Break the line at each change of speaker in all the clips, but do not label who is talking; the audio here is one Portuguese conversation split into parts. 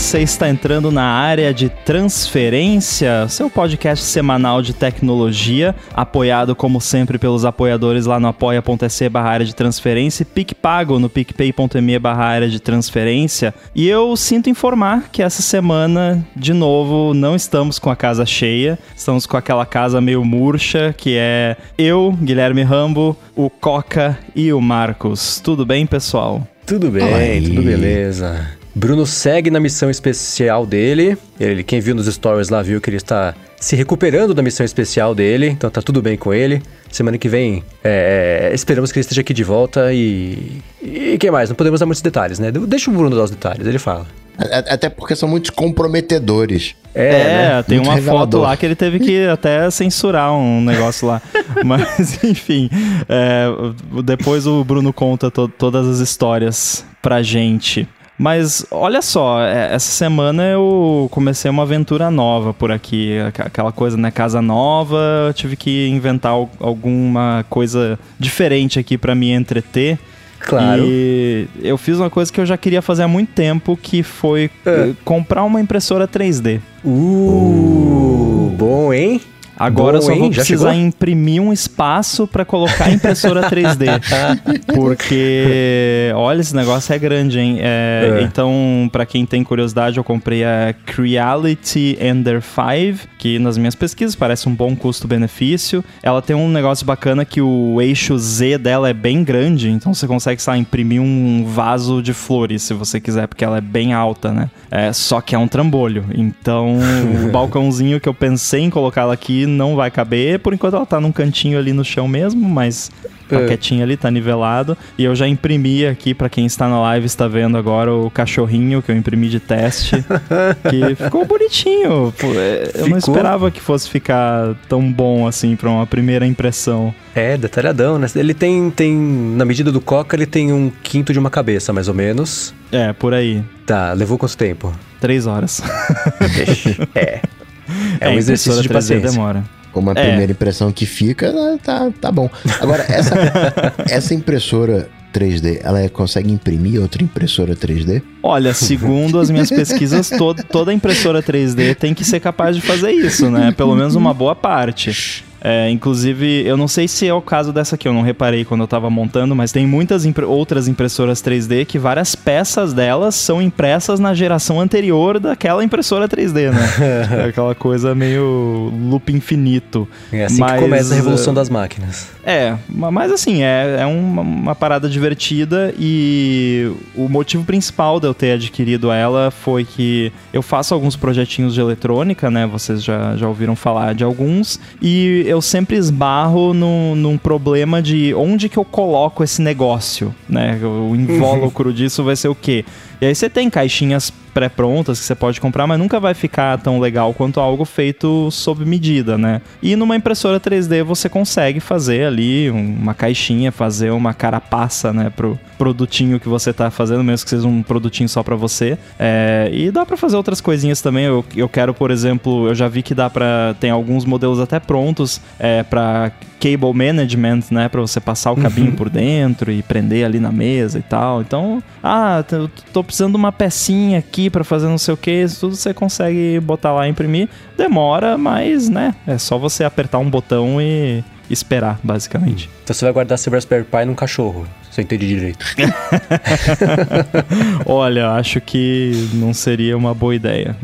você está entrando na área de transferência, seu podcast semanal de tecnologia, apoiado como sempre pelos apoiadores lá no apoia.se barra área de transferência e PicPago no picpay.me barra área de transferência. E eu sinto informar que essa semana, de novo, não estamos com a casa cheia, estamos com aquela casa meio murcha, que é eu, Guilherme Rambo, o Coca e o Marcos. Tudo bem, pessoal?
Tudo bem, tudo beleza. Bruno segue na missão especial dele. Ele, quem viu nos stories lá viu que ele está se recuperando da missão especial dele, então tá tudo bem com ele. Semana que vem, é, é esperamos que ele esteja aqui de volta e. E que mais? Não podemos dar muitos detalhes, né? Deixa o Bruno dar os detalhes, ele fala.
Até porque são muito comprometedores.
É, é né? tem muito uma revelador. foto lá que ele teve que até censurar um negócio lá. Mas, enfim, é, depois o Bruno conta to todas as histórias pra gente. Mas olha só, é, essa semana eu comecei uma aventura nova por aqui. Aquela coisa, né? Casa nova, eu tive que inventar alguma coisa diferente aqui para me entreter.
Claro.
E eu fiz uma coisa que eu já queria fazer há muito tempo, que foi é. comprar uma impressora 3D.
Uh, uh. bom, hein?
Agora Bom, eu só vou precisar imprimir um espaço para colocar a impressora 3D. porque, olha, esse negócio é grande, hein? É, é. Então, para quem tem curiosidade, eu comprei a Creality Ender 5, que nas minhas pesquisas parece um bom custo-benefício. Ela tem um negócio bacana que o eixo Z dela é bem grande, então você consegue, sei lá, imprimir um vaso de flores, se você quiser, porque ela é bem alta, né? É, só que é um trambolho. Então, o balcãozinho que eu pensei em colocar ela aqui não vai caber. Por enquanto ela tá num cantinho ali no chão mesmo, mas tá é. quietinho ali, tá nivelado. E eu já imprimi aqui, para quem está na live, está vendo agora o cachorrinho que eu imprimi de teste. que ficou bonitinho. Pô, é, eu ficou? não esperava que fosse ficar tão bom assim pra uma primeira impressão.
É, detalhadão, né? Ele tem, tem, na medida do Coca, ele tem um quinto de uma cabeça, mais ou menos.
É, por aí.
Tá, levou quanto tempo?
Três horas.
é. É, um exercício de paciência.
demora. Como a é. primeira impressão que fica, tá, tá bom. Agora, essa, essa impressora 3D, ela consegue imprimir outra impressora 3D?
Olha, segundo as minhas pesquisas, todo, toda impressora 3D tem que ser capaz de fazer isso, né? Pelo menos uma boa parte. É, inclusive, eu não sei se é o caso dessa aqui, eu não reparei quando eu estava montando, mas tem muitas impre outras impressoras 3D que várias peças delas são impressas na geração anterior daquela impressora 3D, né? é aquela coisa meio loop infinito.
É assim mas, que começa a revolução das máquinas.
É, mas assim, é, é uma, uma, parada divertida e o motivo principal de eu ter adquirido ela foi que eu faço alguns projetinhos de eletrônica, né? Vocês já, já ouviram falar de alguns, e eu sempre esbarro no, num problema de onde que eu coloco esse negócio, né? O invólucro disso vai ser o quê? E aí você tem caixinhas pré-prontas que você pode comprar, mas nunca vai ficar tão legal quanto algo feito sob medida, né? E numa impressora 3D você consegue fazer ali uma caixinha, fazer uma carapaça, né, pro produtinho que você tá fazendo, mesmo que seja um produtinho só para você. É, e dá para fazer outras coisinhas também. Eu, eu quero, por exemplo, eu já vi que dá para tem alguns modelos até prontos é, para cable management, né, para você passar o cabinho uhum. por dentro e prender ali na mesa e tal. Então, ah, tô precisando de uma pecinha aqui para fazer não sei o que, isso tudo você consegue botar lá e imprimir. Demora, mas, né, é só você apertar um botão e esperar, basicamente.
Então você vai guardar seu Raspberry Pi num cachorro, se eu entendi direito.
Olha, acho que não seria uma boa ideia.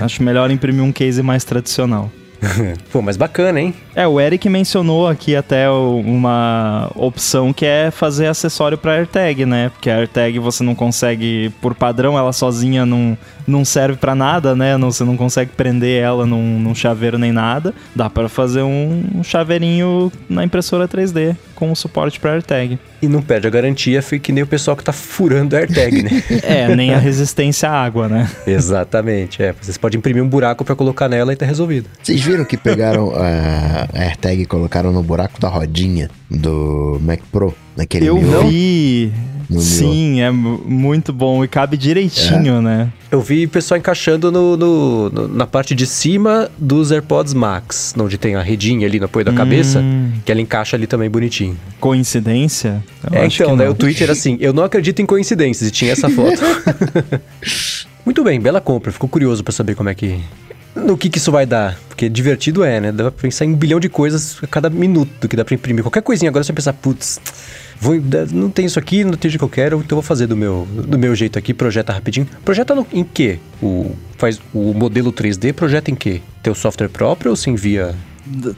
acho melhor imprimir um case mais tradicional.
Pô, mas bacana, hein?
É, o Eric mencionou aqui até uma opção que é fazer acessório para AirTag, né? Porque a AirTag você não consegue, por padrão, ela sozinha não, não serve para nada, né? Não, você não consegue prender ela num, num chaveiro nem nada. Dá para fazer um, um chaveirinho na impressora 3D com suporte para AirTag.
E não perde a garantia, fica que nem o pessoal que tá furando a AirTag, né?
é, nem a resistência à água, né?
Exatamente, é. Vocês podem imprimir um buraco para colocar nela e tá resolvido.
Vocês viram que pegaram a AirTag e colocaram no buraco da rodinha do Mac Pro? Naquele
Eu vi! Sim, é muito bom e cabe direitinho, é. né?
Eu vi o pessoal encaixando no, no, no, na parte de cima dos AirPods Max, onde tem a redinha ali no apoio da hum. cabeça, que ela encaixa ali também bonitinho.
Coincidência?
Eu é, então, né, o Twitter assim, eu não acredito em coincidências, e tinha essa foto. Muito bem, bela compra. Fico curioso para saber como é que. No que, que isso vai dar. Porque divertido é, né? Dá pra pensar em um bilhão de coisas a cada minuto que dá pra imprimir. Qualquer coisinha agora você pensar, putz, vou, não tem isso aqui, não tem o que eu quero, então vou fazer do meu, do meu jeito aqui, projeta rapidinho. Projeta no, em quê? O, faz o modelo 3D, projeta em quê? Teu software próprio ou se envia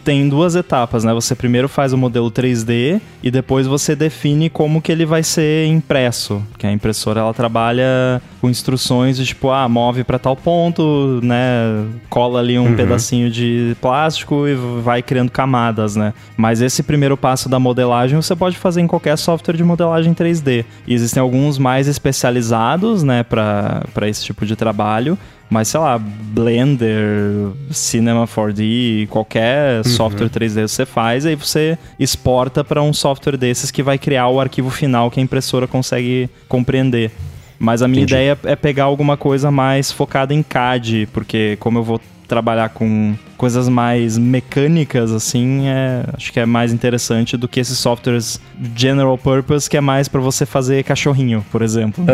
tem duas etapas, né? Você primeiro faz o modelo 3D e depois você define como que ele vai ser impresso. Que a impressora ela trabalha com instruções de tipo, ah, move para tal ponto, né? Cola ali um uhum. pedacinho de plástico e vai criando camadas, né? Mas esse primeiro passo da modelagem você pode fazer em qualquer software de modelagem 3D. E existem alguns mais especializados, né, para esse tipo de trabalho. Mas sei lá, Blender, Cinema 4D, qualquer uhum. software 3D você faz, aí você exporta para um software desses que vai criar o arquivo final que a impressora consegue compreender. Mas a minha Entendi. ideia é pegar alguma coisa mais focada em CAD, porque como eu vou trabalhar com coisas mais mecânicas, assim, é, acho que é mais interessante do que esses softwares general purpose, que é mais para você fazer cachorrinho, por exemplo.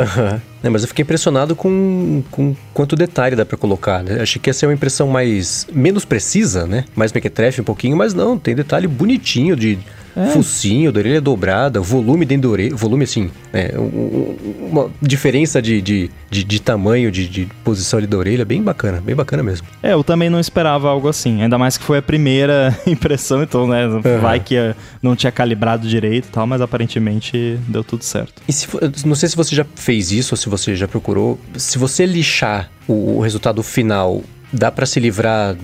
É, mas eu fiquei impressionado com, com quanto detalhe dá para colocar. Né? Achei que ia ser uma impressão mais menos precisa, né? Mais mequetrefe um pouquinho, mas não, tem detalhe bonitinho de é. Focinho da orelha dobrada, volume dentro da orelha. Volume, assim, né? uma diferença de, de, de, de tamanho, de, de, posição ali da orelha, bem bacana, bem bacana mesmo.
É, eu também não esperava algo assim. Ainda mais que foi a primeira impressão, então, né? Uhum. Vai que eh, não tinha calibrado direito e tal, mas aparentemente deu tudo certo.
E se, não sei se você já fez isso ou se você já procurou. Se você lixar o, o resultado final dá para se livrar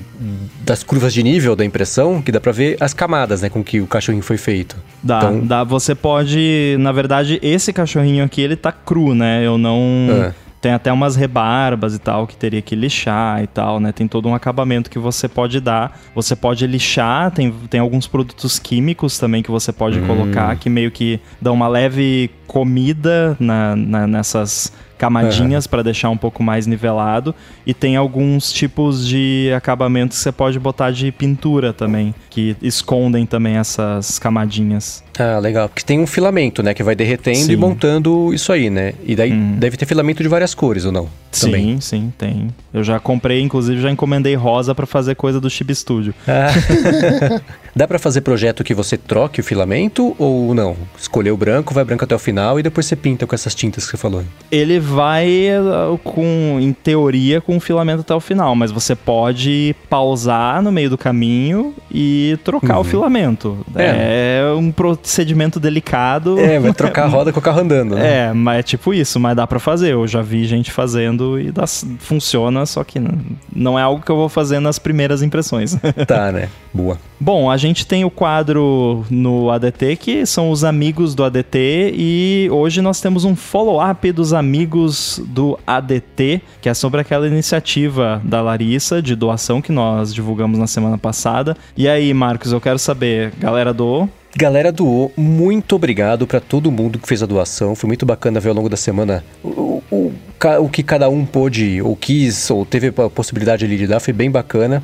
das curvas de nível da impressão, que dá para ver as camadas, né, com que o cachorrinho foi feito.
Dá, então... dá. Você pode, na verdade, esse cachorrinho aqui ele tá cru, né? Eu não é. Tem até umas rebarbas e tal que teria que lixar e tal, né? Tem todo um acabamento que você pode dar. Você pode lixar, tem, tem alguns produtos químicos também que você pode hum. colocar que meio que dão uma leve comida na, na nessas camadinhas uhum. para deixar um pouco mais nivelado e tem alguns tipos de acabamentos que você pode botar de pintura também, que escondem também essas camadinhas.
Ah, legal. Porque tem um filamento, né? Que vai derretendo sim. e montando isso aí, né? E daí hum. deve ter filamento de várias cores, ou não?
Também. Sim, sim, tem. Eu já comprei, inclusive já encomendei rosa para fazer coisa do Chip Studio. Ah.
Dá para fazer projeto que você troque o filamento ou não? Escolher o branco, vai branco até o final e depois você pinta com essas tintas que você falou.
Ele vai uh, com, em teoria, com o filamento até o final, mas você pode pausar no meio do caminho e trocar uhum. o filamento. É. é um procedimento delicado.
É, vai trocar a roda com o carro andando.
Né? É, mas é tipo isso, mas dá para fazer. Eu já vi gente fazendo e dá, funciona, só que não é algo que eu vou fazer nas primeiras impressões.
Tá, né? Boa.
Bom, a gente tem o quadro no ADT que são os amigos do ADT e hoje nós temos um follow-up dos amigos do ADT, que é sobre aquela iniciativa da Larissa de doação que nós divulgamos na semana passada. E aí, Marcos, eu quero saber, galera doou?
Galera doou, muito obrigado para todo mundo que fez a doação. Foi muito bacana ver ao longo da semana o, o, o que cada um pôde, ou quis, ou teve a possibilidade ali de dar. Foi bem bacana.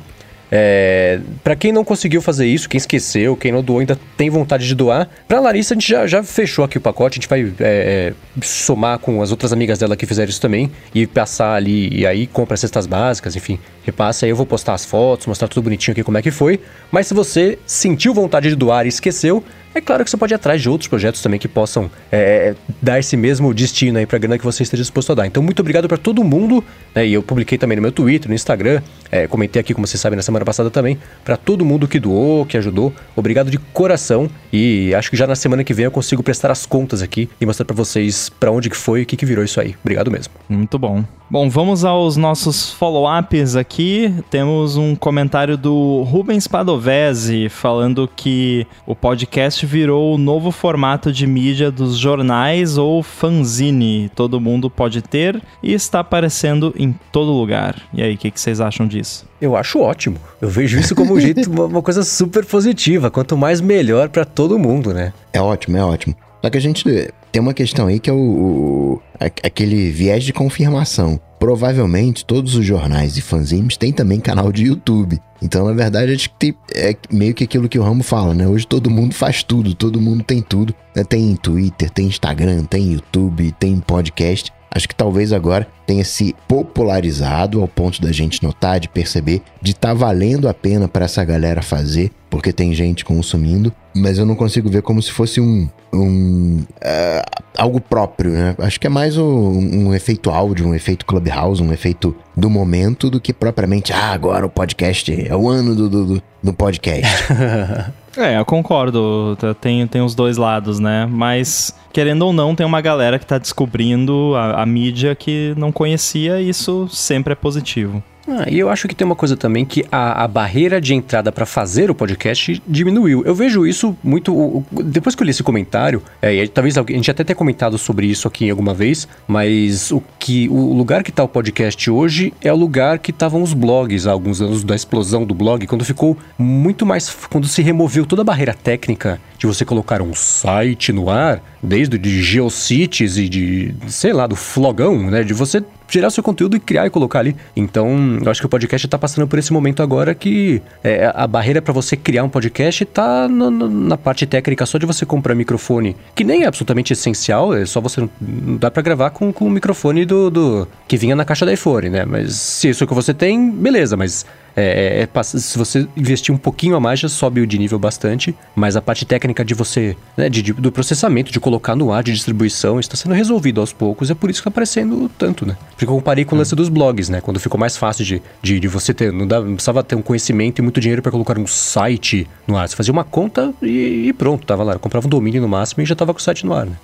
É, para quem não conseguiu fazer isso, quem esqueceu, quem não doou, ainda tem vontade de doar. Pra Larissa, a gente já, já fechou aqui o pacote, a gente vai é, é, somar com as outras amigas dela que fizeram isso também e passar ali, e aí compra cestas básicas, enfim, repassa. Aí eu vou postar as fotos, mostrar tudo bonitinho aqui como é que foi. Mas se você sentiu vontade de doar e esqueceu, é claro que você pode ir atrás de outros projetos também que possam é, dar esse mesmo destino aí para a grana que você esteja disposto a dar. Então, muito obrigado para todo mundo, né? E eu publiquei também no meu Twitter, no Instagram, é, comentei aqui, como vocês sabem, na semana passada também, para todo mundo que doou, que ajudou. Obrigado de coração e acho que já na semana que vem eu consigo prestar as contas aqui e mostrar para vocês para onde que foi e o que, que virou isso aí. Obrigado mesmo.
Muito bom. Bom, vamos aos nossos follow-ups aqui. Temos um comentário do Rubens Padovese falando que o podcast virou o novo formato de mídia dos jornais ou fanzine. Todo mundo pode ter e está aparecendo em todo lugar. E aí, o que, que, vocês acham disso?
Eu acho ótimo. Eu vejo isso como um jeito, uma coisa super positiva. Quanto mais melhor para todo mundo, né?
É ótimo, é ótimo. Só que a gente tem uma questão aí que é o, o aquele viés de confirmação. Provavelmente todos os jornais e fanzines têm também canal de YouTube. Então, na verdade, acho que tem, é meio que aquilo que o Ramo fala, né? Hoje todo mundo faz tudo, todo mundo tem tudo. Né? Tem Twitter, tem Instagram, tem YouTube, tem podcast. Acho que talvez agora tenha se popularizado ao ponto da gente notar, de perceber, de estar tá valendo a pena para essa galera fazer, porque tem gente consumindo, mas eu não consigo ver como se fosse um, um uh, algo próprio, né? Acho que é mais um, um, efeito áudio, um efeito clubhouse, um efeito do momento, do que propriamente, ah, agora o podcast é o ano do, do, do podcast.
é, eu concordo. Tem, tem os dois lados, né? Mas querendo ou não, tem uma galera que está descobrindo a, a mídia que não conhecia, e isso sempre é positivo.
Ah, e eu acho que tem uma coisa também que a, a barreira de entrada para fazer o podcast diminuiu. Eu vejo isso muito. Depois que eu li esse comentário, é, talvez a gente até tenha comentado sobre isso aqui alguma vez, mas o que o lugar que está o podcast hoje é o lugar que estavam os blogs há alguns anos da explosão do blog, quando ficou muito mais. quando se removeu toda a barreira técnica de você colocar um site no ar, desde de Geocities e de, sei lá, do flogão, né? De você gerar seu conteúdo e criar e colocar ali. Então, eu acho que o podcast está passando por esse momento agora que é, a barreira para você criar um podcast está na parte técnica só de você comprar microfone, que nem é absolutamente essencial, é só você não dá para gravar com, com o microfone do, do que vinha na caixa da iPhone, né? Mas se isso é o que você tem, beleza, mas é, é, é se você investir um pouquinho a mais, já sobe de nível bastante. Mas a parte técnica de você, né, de, de, do processamento, de colocar no ar, de distribuição, está sendo resolvido aos poucos. É por isso que está aparecendo tanto, né? Porque eu comparei com o lance dos blogs, né? Quando ficou mais fácil de, de, de você ter. Não, dá, não, precisava ter um conhecimento e muito dinheiro para colocar um site no ar. Você fazia uma conta e, e pronto, tava lá. Eu comprava um domínio no máximo e já tava com o site no ar, né?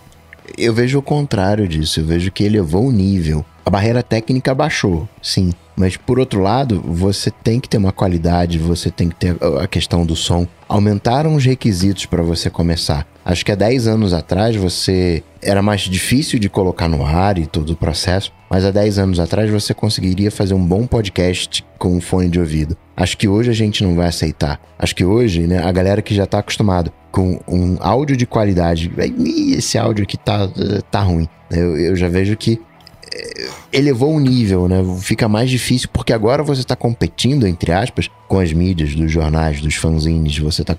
Eu vejo o contrário disso. Eu vejo que elevou o nível. A barreira técnica baixou, sim. Mas por outro lado, você tem que ter uma qualidade, você tem que ter a questão do som. Aumentaram os requisitos para você começar. Acho que há 10 anos atrás você era mais difícil de colocar no ar e todo o processo, mas há 10 anos atrás você conseguiria fazer um bom podcast com um fone de ouvido. Acho que hoje a gente não vai aceitar. Acho que hoje, né, a galera que já está acostumado com um áudio de qualidade, esse áudio aqui tá, tá ruim. Eu, eu já vejo que elevou o nível, né? Fica mais difícil porque agora você está competindo, entre aspas, com as mídias, dos jornais, dos fanzines, você está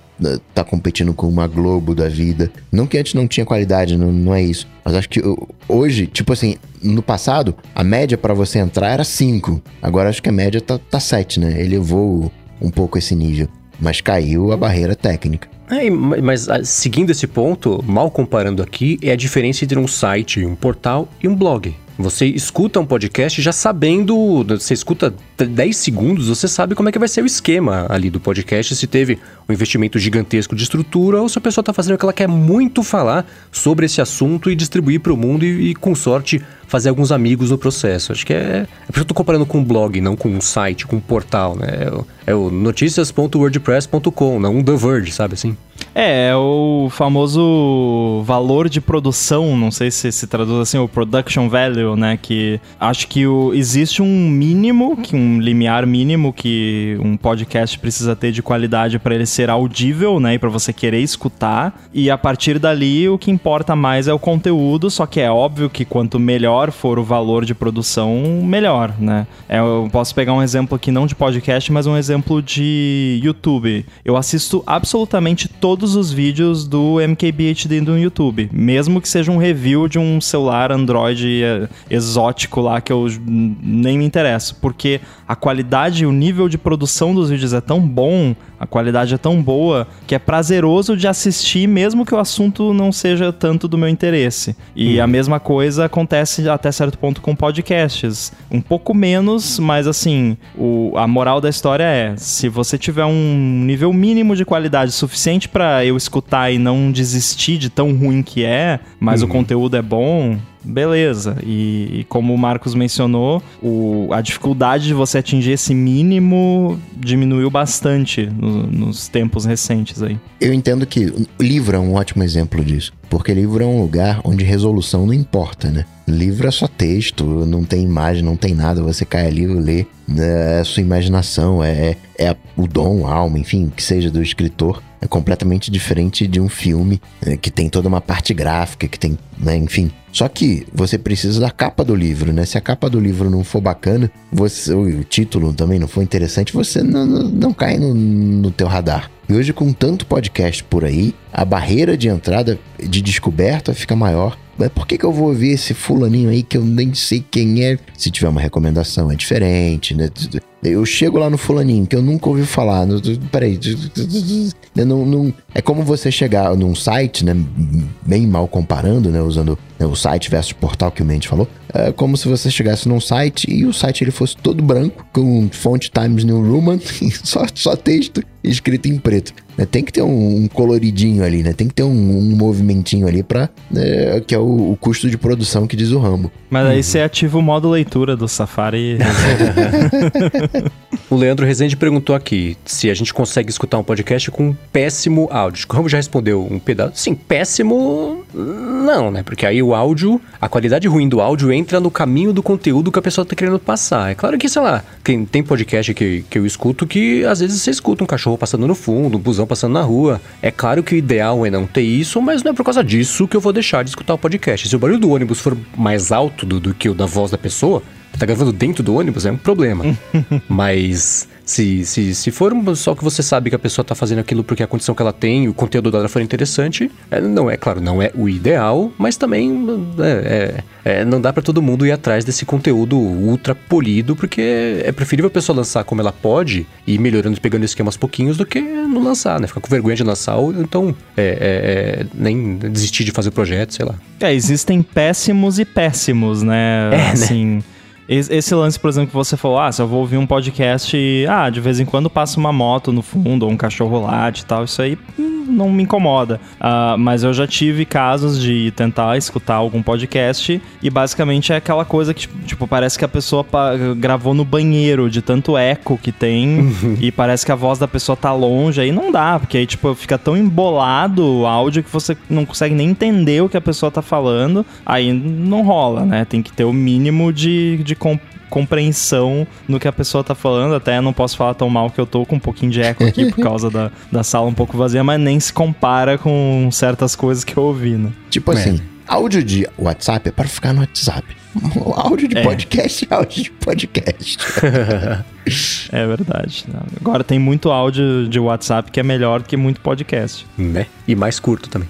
tá competindo com uma Globo da vida. Não que antes não tinha qualidade, não, não é isso. Mas acho que hoje, tipo assim, no passado, a média para você entrar era 5. Agora acho que a média tá, tá 7, né? Elevou um pouco esse nível. Mas caiu a barreira técnica.
É, mas ah, seguindo esse ponto, mal comparando aqui, é a diferença entre um site, um portal e um blog. Você escuta um podcast já sabendo, você escuta 10 segundos, você sabe como é que vai ser o esquema ali do podcast, se teve um investimento gigantesco de estrutura ou se a pessoa está fazendo o que ela quer muito falar sobre esse assunto e distribuir para o mundo e, e, com sorte, fazer alguns amigos no processo. Acho que é. É porque eu estou comparando com um blog, não com um site, com um portal, né? É o, é o noticias.wordpress.com, não um The Verge, sabe assim?
É, é o famoso valor de produção, não sei se se traduz assim, o production value, né? Que acho que o, existe um mínimo, que um limiar mínimo que um podcast precisa ter de qualidade para ele ser audível, né? E para você querer escutar. E a partir dali, o que importa mais é o conteúdo, só que é óbvio que quanto melhor for o valor de produção, melhor, né? É, eu posso pegar um exemplo aqui, não de podcast, mas um exemplo de YouTube. Eu assisto absolutamente todos os vídeos do MKBHD no YouTube, mesmo que seja um review de um celular Android eh, exótico lá que eu nem me interesso, porque a qualidade o nível de produção dos vídeos é tão bom, a qualidade é tão boa, que é prazeroso de assistir, mesmo que o assunto não seja tanto do meu interesse. E hum. a mesma coisa acontece até certo ponto com podcasts. Um pouco menos, mas assim, o, a moral da história é: se você tiver um nível mínimo de qualidade suficiente para eu escutar e não desistir de tão ruim que é, mas o uhum. conteúdo é bom, beleza. E, e, como o Marcos mencionou, o, a dificuldade de você atingir esse mínimo diminuiu bastante no, nos tempos recentes aí.
Eu entendo que o livro é um ótimo exemplo disso, porque livro é um lugar onde resolução não importa, né? Livro é só texto, não tem imagem, não tem nada. Você cai ali lê. É a sua imaginação, é, é o dom, a alma, enfim, que seja do escritor. É completamente diferente de um filme é, que tem toda uma parte gráfica, que tem, né, enfim. Só que você precisa da capa do livro, né? Se a capa do livro não for bacana, você, o título também não for interessante, você não, não, não cai no, no teu radar. E hoje, com tanto podcast por aí, a barreira de entrada, de descoberta fica maior. Mas por que, que eu vou ouvir esse fulaninho aí que eu nem sei quem é? Se tiver uma recomendação, é diferente, né? Eu chego lá no fulaninho que eu nunca ouvi falar. No, peraí. Não, não, é como você chegar num site, né? Bem mal comparando, né? Usando o site versus portal que o Mendes falou. É como se você chegasse num site e o site ele fosse todo branco, com fonte Times New Roman, só, só texto escrito em preto. Né? Tem que ter um, um, coloridinho ali, né? Tem que ter um, um movimentinho ali para né, que é o, o, custo de produção que diz o Rambo.
Mas aí uhum. você ativa o modo leitura do Safari.
o Leandro Rezende perguntou aqui se a gente consegue escutar um podcast com péssimo áudio. O Rambo já respondeu um pedaço. Sim, péssimo não, né? Porque aí o áudio, a qualidade ruim do áudio entra no caminho do conteúdo que a pessoa tá querendo passar. É claro que, sei lá, tem, tem podcast que, que eu escuto que às vezes você escuta um cachorro passando no fundo, um busão passando na rua. É claro que o ideal é não ter isso, mas não é por causa disso que eu vou deixar de escutar o podcast. Se o barulho do ônibus for mais alto do, do que o da voz da pessoa, tá gravando dentro do ônibus, é um problema. Mas se, se, se for só que você sabe que a pessoa tá fazendo aquilo porque a condição que ela tem, o conteúdo dela for interessante, é, não é, claro, não é o ideal, mas também é, é, é não dá para todo mundo ir atrás desse conteúdo ultra polido, porque é preferível a pessoa lançar como ela pode e ir melhorando e pegando esquemas pouquinhos do que não lançar, né? Ficar com vergonha de lançar ou então é, é, nem desistir de fazer o projeto, sei lá.
É, existem péssimos e péssimos, né?
É, né? assim. Né?
Esse lance, por exemplo, que você falou, ah, se eu vou ouvir um podcast e, ah, de vez em quando passa uma moto no fundo ou um cachorro late e tal, isso aí hum, não me incomoda. Uh, mas eu já tive casos de tentar escutar algum podcast e basicamente é aquela coisa que, tipo, parece que a pessoa gravou no banheiro de tanto eco que tem uhum. e parece que a voz da pessoa tá longe, aí não dá, porque aí, tipo, fica tão embolado o áudio que você não consegue nem entender o que a pessoa tá falando, aí não rola, né? Tem que ter o mínimo de, de compreensão no que a pessoa tá falando. Até não posso falar tão mal que eu tô com um pouquinho de eco aqui por causa da, da sala um pouco vazia, mas nem se compara com certas coisas que eu ouvi, né?
Tipo é. assim, áudio de WhatsApp é para ficar no WhatsApp. O áudio de é. podcast é áudio de podcast.
é verdade. Agora tem muito áudio de WhatsApp que é melhor que muito podcast.
Né? E mais curto também.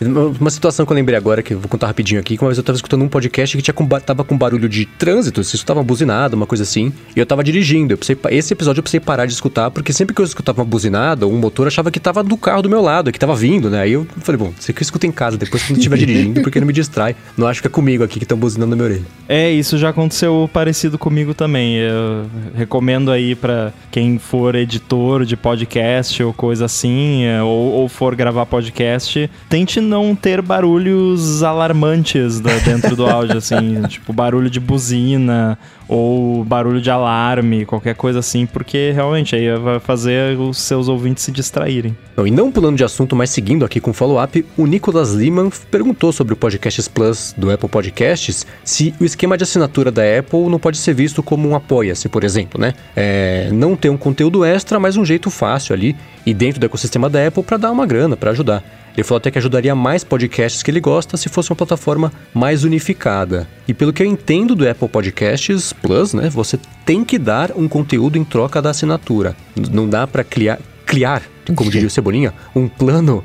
Uma situação que eu lembrei agora, que eu vou contar rapidinho aqui, que uma vez eu tava escutando um podcast que tinha com, tava com barulho de trânsito, se escutava uma buzinada, uma coisa assim, e eu tava dirigindo. Eu precisei, esse episódio eu precisei parar de escutar, porque sempre que eu escutava uma buzinada, um motor achava que tava do carro do meu lado, que tava vindo, né? Aí eu falei, bom, você que eu em casa, depois quando estiver dirigindo, porque não me distrai. Não acho que é comigo aqui que estão buzinando na minha orelha.
É, isso já aconteceu parecido comigo também. Eu recomendo aí para quem for editor de podcast ou coisa assim, é, ou, ou for gravar podcast, tente não ter barulhos alarmantes dentro do áudio, assim, tipo barulho de buzina ou barulho de alarme, qualquer coisa assim, porque realmente aí vai fazer os seus ouvintes se distraírem.
Não, e não pulando de assunto, mas seguindo aqui com o follow-up, o Nicolas Liman perguntou sobre o Podcasts Plus do Apple Podcasts se o esquema de assinatura da Apple não pode ser visto como um apoia-se, por exemplo, né? É, não ter um conteúdo extra, mas um jeito fácil ali e dentro do ecossistema da Apple para dar uma grana, para ajudar. Ele falou até que ajudaria mais podcasts que ele gosta se fosse uma plataforma mais unificada. E pelo que eu entendo do Apple Podcasts Plus, né, você tem que dar um conteúdo em troca da assinatura. Não dá para criar, criar, como diria o Cebolinha, um plano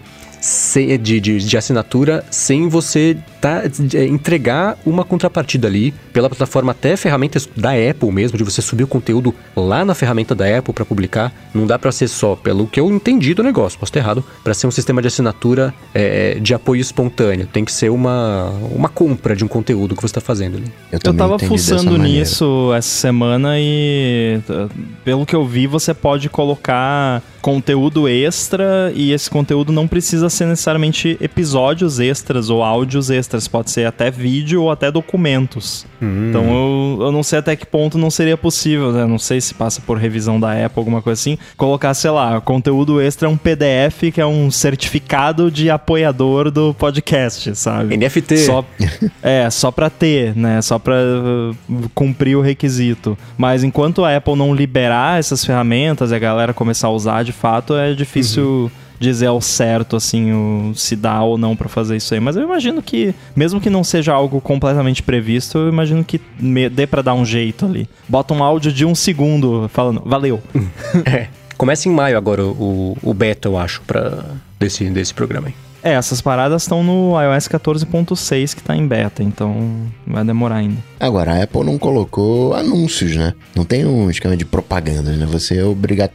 de, de, de assinatura sem você tá, é, entregar uma contrapartida ali pela plataforma, até ferramentas da Apple mesmo, de você subir o conteúdo lá na ferramenta da Apple para publicar. Não dá para ser só, pelo que eu entendi do negócio, posso estar errado, para ser um sistema de assinatura é, de apoio espontâneo. Tem que ser uma, uma compra de um conteúdo que você está fazendo ali.
Eu, eu tava fuçando nisso essa semana e, pelo que eu vi, você pode colocar conteúdo extra e esse conteúdo não precisa ser necessariamente episódios extras ou áudios extras pode ser até vídeo ou até documentos.
Hum.
Então eu, eu não sei até que ponto não seria possível, né? Não sei se passa por revisão da Apple, alguma coisa assim. Colocar, sei lá, conteúdo extra é um PDF que é um certificado de apoiador do podcast, sabe?
NFT.
Só, é, só pra ter, né? Só pra uh, cumprir o requisito. Mas enquanto a Apple não liberar essas ferramentas e a galera começar a usar de fato, é difícil dizer ao certo, assim, o, se dá ou não pra fazer isso aí. Mas eu imagino que, mesmo que não seja algo completamente previsto, eu imagino que me- dê pra dar um jeito ali. Bota um áudio de um segundo falando, valeu.
É. Começa em maio agora o, o beta, eu acho, pra, desse, desse programa aí.
É, essas paradas estão no iOS 14.6 que tá em beta, então vai demorar ainda.
Agora, a Apple não colocou anúncios, né? Não tem um esquema de propaganda, né? Você é obrigado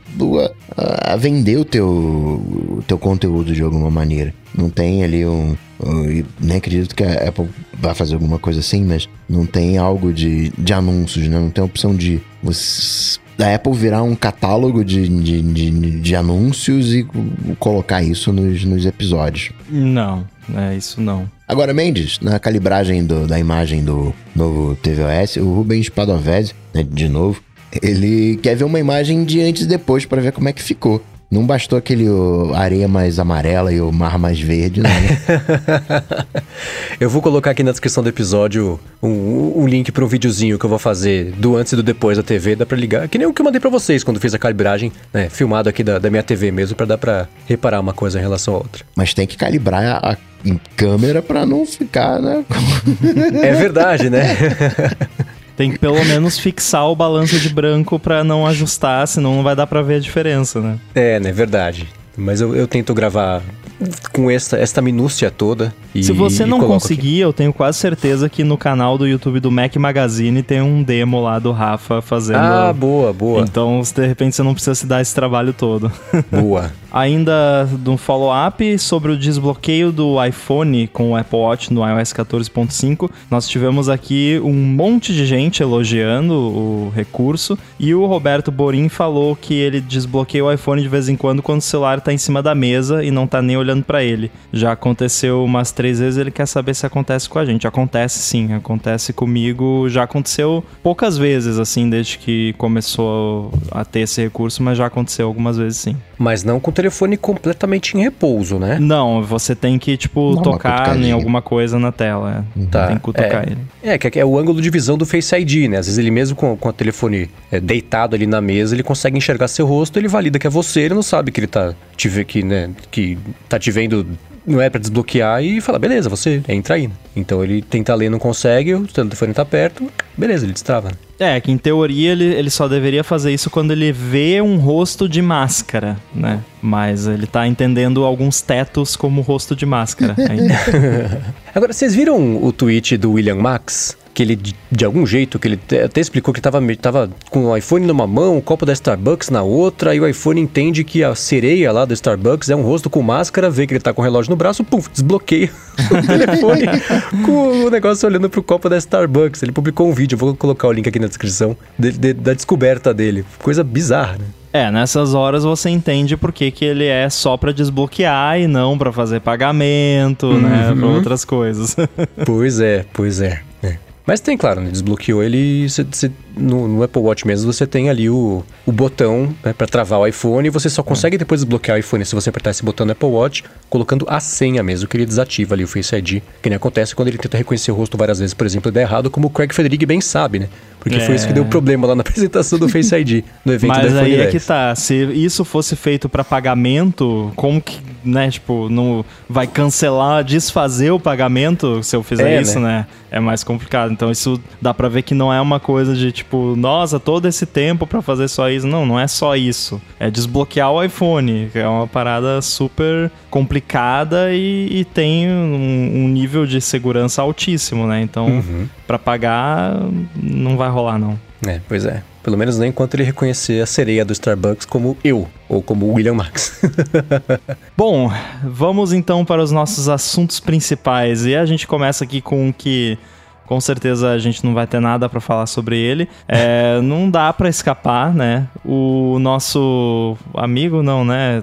a, a vender o teu, o teu conteúdo de alguma maneira. Não tem ali um, um- e Nem acredito que a Apple vai fazer alguma coisa assim, mas não tem algo de, de anúncios, né? Não tem opção de você, da Apple virar um catálogo de, de, de, de anúncios e colocar isso nos, nos episódios.
Não, é isso não.
Agora, Mendes, na calibragem do- da imagem do novo tvOS, o Rubens Padovese, né, de novo, ele quer ver uma imagem de antes e depois para ver como é que ficou. Não bastou aquele ó, areia mais amarela e o mar mais verde, né?
Eu vou colocar aqui na descrição do episódio um, um link para um videozinho que eu vou fazer do antes e do depois da TV. Dá pra ligar. Que nem o que eu mandei pra vocês quando fiz a calibragem, né? Filmado aqui da, da minha TV mesmo, pra dar pra reparar uma coisa em relação à outra.
Mas tem que calibrar a, câmera para não ficar, né?
É verdade, né?
Tem que pelo menos fixar o balanço de branco pra não ajustar, senão não vai dar pra ver a diferença, né?
é, né? Verdade. Mas eu, eu tento gravar com esta, esta minúcia toda. E,
Se você não
coloco aqui.
conseguir, eu tenho quase certeza que no canal do YouTube do Mac Magazine tem um demo lá do Rafa fazendo.
Ah, boa, boa,
Então, de repente, você não precisa se dar esse trabalho todo.
boa.
Ainda do follow-up sobre o desbloqueio do iPhone com o Apple Watch no iOS 14.5, nós tivemos aqui um monte de gente elogiando o recurso e o Roberto Borim falou que ele desbloqueia o iPhone de vez em quando quando o celular tá em cima da mesa e não tá nem olhando pra ele. Já aconteceu umas três vezes, ele quer saber se acontece com a gente. Acontece sim, acontece comigo. Já aconteceu poucas vezes, assim, desde que começou a ter esse recurso, mas já aconteceu algumas vezes sim.
Mas não com o telefone completamente em repouso, né?
Não, você tem que, tipo,
uma
tocar em alguma coisa na tela. é.
Tá,
Tem que cutucar
é.
ele.
É, que é o ângulo de visão do Face ID, né? Às vezes ele mesmo com, com o telefone é, deitado ali na mesa, ele consegue enxergar seu rosto, ele valida que é você, ele não sabe que ele tá te que, né, que tá te vendo não é pra desbloquear e fala, beleza, você entra aí. Então ele tenta ler, não consegue, o telefone tá perto, beleza, ele destrava. né?
É, que em teoria ele, ele só deveria fazer isso quando ele vê um rosto de máscara, né? Mas ele tá entendendo alguns tetos como rosto de máscara ainda.
Agora, vocês viram o tweet do William Max? Que ele, de, algum jeito, que ele até explicou que tava, me- tava com o iPhone numa mão, o copo da Starbucks na outra, e o iPhone entende que a sereia lá do Starbucks é um rosto com máscara, vê que ele tá com o relógio no braço, puf, desbloqueia o telefone com o negócio olhando pro copo da Starbucks. Ele publicou um vídeo, vou colocar o link aqui na descrição, de- de- da descoberta dele. Coisa bizarra, né?
É, nessas horas você entende por que, que ele é só pra desbloquear e não pra fazer pagamento, né? Pra outras coisas.
Pois é, pois é. é. Mas tem, claro, né? desbloqueou ele cê- cê- no, no Apple Watch mesmo, você tem ali o, o botão né, para travar o iPhone e você só consegue depois desbloquear o iPhone se você apertar esse botão no Apple Watch, colocando a senha mesmo, que ele desativa ali o Face ID, que nem acontece quando ele tenta reconhecer o rosto várias vezes, por exemplo, e dá errado, como o Craig Federighi bem sabe, né? Porque foi isso que
É.
deu problema lá na apresentação do Face ID, no evento
Mas
iPhone
aí é
10.
que tá, se isso fosse feito pra pagamento, como que, né, tipo, não vai cancelar, desfazer o pagamento se eu fizer
É,
isso, né? É mais complicado. Então isso dá pra ver que não é uma coisa de tipo, nossa, todo esse tempo pra fazer só isso. Não, não é só isso. É desbloquear o iPhone, que é uma parada super complicada e, e tem um, um nível de segurança altíssimo, né? Então,
Uhum.
pra pagar não vai rolar não.
É, pois é. Pelo menos nem enquanto ele reconhecer a sereia do Starbucks como eu, ou como o William Max.
Bom, vamos então para os nossos assuntos principais. E a gente começa aqui com o que com certeza a gente não vai ter nada para falar sobre ele. É, não dá para escapar, né? O nosso amigo, não, né?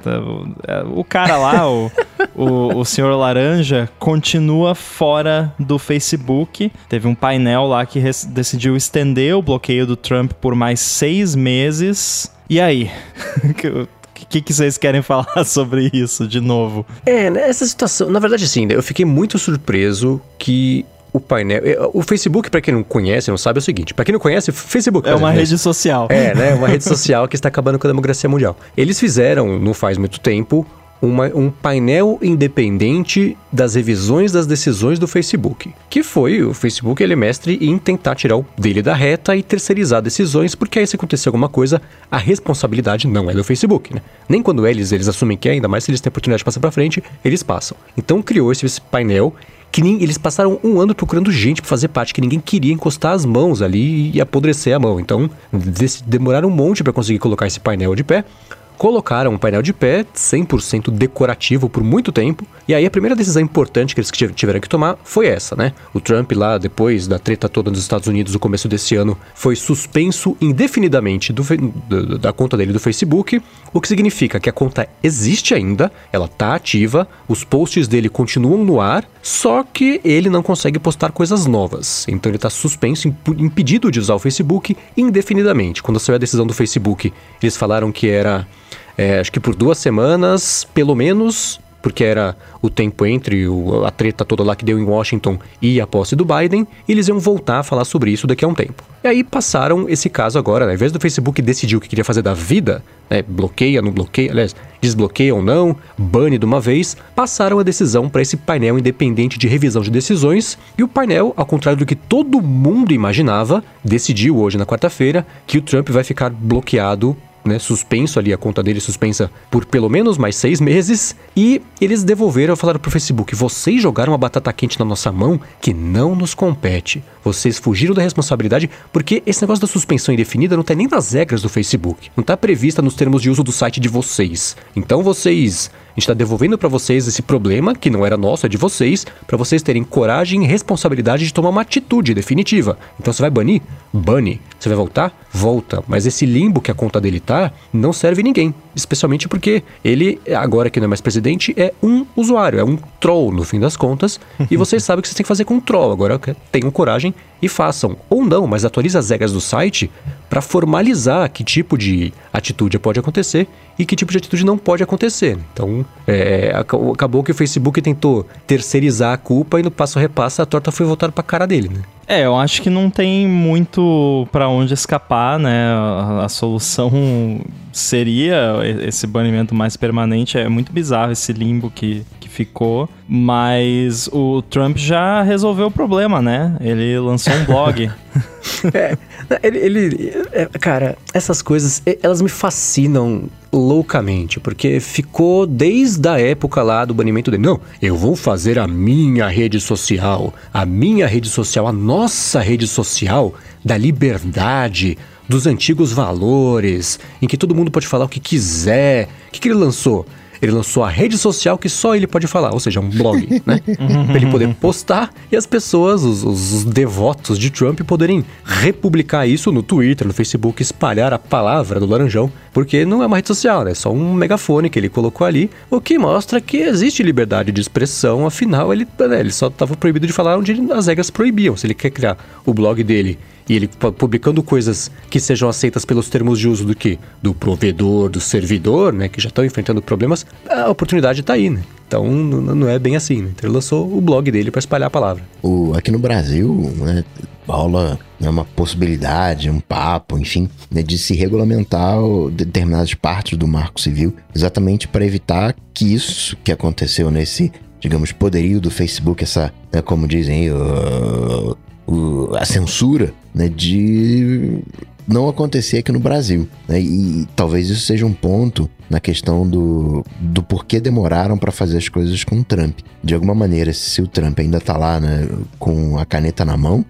O cara lá, o, o, o senhor Laranja continua fora do Facebook. Teve um painel lá que decidiu estender o bloqueio do Trump por mais seis meses. E aí? O que, que vocês querem falar sobre isso de novo?
É, nessa situação, na verdade, sim, eu fiquei muito surpreso que o painel. É, o Facebook, para quem não conhece, não sabe, é o seguinte: para quem não conhece, Facebook.
É uma rede social.
É, né? Uma rede social que está acabando com a democracia mundial. Eles fizeram, não faz muito tempo, uma, um painel independente das revisões das decisões do Facebook. Que foi o Facebook, ele é mestre em tentar tirar o dele da reta e terceirizar decisões, porque aí se acontecer alguma coisa, a responsabilidade não é do Facebook, né? Nem quando eles, eles assumem que é, ainda mais se eles têm a oportunidade de passar para frente, eles passam. Então criou esse painel que nem, eles passaram um ano procurando gente para fazer parte, que ninguém queria encostar as mãos ali e apodrecer a mão. Então, demoraram um monte para conseguir colocar esse painel de pé colocaram um painel de pé 100% decorativo por muito tempo. E aí a primeira decisão importante que eles tiveram que tomar foi essa, né? O Trump lá depois da treta toda nos Estados Unidos no começo desse ano foi suspenso indefinidamente do, do, da conta dele do Facebook, o que significa que a conta existe ainda, ela tá ativa, os posts dele continuam no ar, só que ele não consegue postar coisas novas. Então ele tá suspenso, impedido de usar o Facebook indefinidamente. Quando saiu a decisão do Facebook, eles falaram que era é, acho que por duas semanas, pelo menos, porque era o tempo entre o, a treta toda lá que deu em Washington e a posse do Biden, e eles iam voltar a falar sobre isso daqui a um tempo. E aí passaram esse caso agora, né? ao invés do Facebook decidir o que queria fazer da vida, né? bloqueia, não bloqueia, aliás, desbloqueia ou não, bane de uma vez, passaram a decisão para esse painel independente de revisão de decisões, e o painel, ao contrário do que todo mundo imaginava, decidiu hoje na quarta-feira que o Trump vai ficar bloqueado né, suspenso ali, a conta dele suspensa por pelo menos mais seis meses. E eles devolveram, falaram pro Facebook: vocês jogaram uma batata quente na nossa mão que não nos compete. Vocês fugiram da responsabilidade, porque esse negócio da suspensão indefinida não tá nem nas regras do Facebook. Não tá prevista nos termos de uso do site de vocês. Então vocês gente está devolvendo para vocês esse problema, que não era nosso, é de vocês, para vocês terem coragem e responsabilidade de tomar uma atitude definitiva. Então você vai banir? Bane. Você vai voltar? Volta. Mas esse limbo que a conta dele tá, não serve ninguém. Especialmente porque ele, agora que não é mais presidente, é um usuário, é um troll no fim das contas. e vocês sabem o que vocês têm que fazer com um troll. Agora tenham coragem e façam. Ou não, mas atualize as regras do site para formalizar que tipo de atitude pode acontecer e que tipo de atitude não pode acontecer. Então, é, acabou que o Facebook tentou terceirizar a culpa e no passo repassa a torta foi voltada para a cara dele, né?
É, eu acho que não tem muito para onde escapar, né? A, a, solução seria esse banimento mais permanente. É muito bizarro esse limbo que, que ficou. Mas o Trump já resolveu o problema, né? Ele lançou um blog.
é, ele, ele é, cara, essas coisas, elas me fascinam loucamente, porque ficou desde a época lá do banimento dele. Não, eu vou fazer a minha rede social, a minha rede social, a nossa rede social da liberdade, dos antigos valores, em que todo mundo pode falar o que quiser. O que, que ele lançou? Ele lançou a rede social que só ele pode falar, ou seja, um blog, né? pra ele poder postar e as pessoas, os, os, devotos de Trump, poderem republicar isso no Twitter, no Facebook, espalhar a palavra do Laranjão, porque não é uma rede social, né? É só um megafone que ele colocou ali, o que mostra que existe liberdade de expressão, afinal, ele, né, ele só estava proibido de falar onde as regras proibiam. Se ele quer criar o blog dele e ele publicando coisas que sejam aceitas pelos termos de uso do que? Do provedor, do servidor, né? Que já estão enfrentando problemas, a oportunidade está aí, né? Então não é bem assim, né? Então ele lançou o blog dele para espalhar a palavra.
O, aqui no Brasil, né, rola né, uma possibilidade, um papo, enfim, né, de se regulamentar determinadas partes do marco civil, exatamente para evitar que isso que aconteceu nesse, digamos, poderio do Facebook, essa, né, como dizem, uh, uh, a censura né, de não acontecer aqui no Brasil. Né? E talvez isso seja um ponto na questão do, do porquê demoraram para fazer as coisas com o Trump. De alguma maneira, se o Trump ainda tá lá né, com a caneta na mão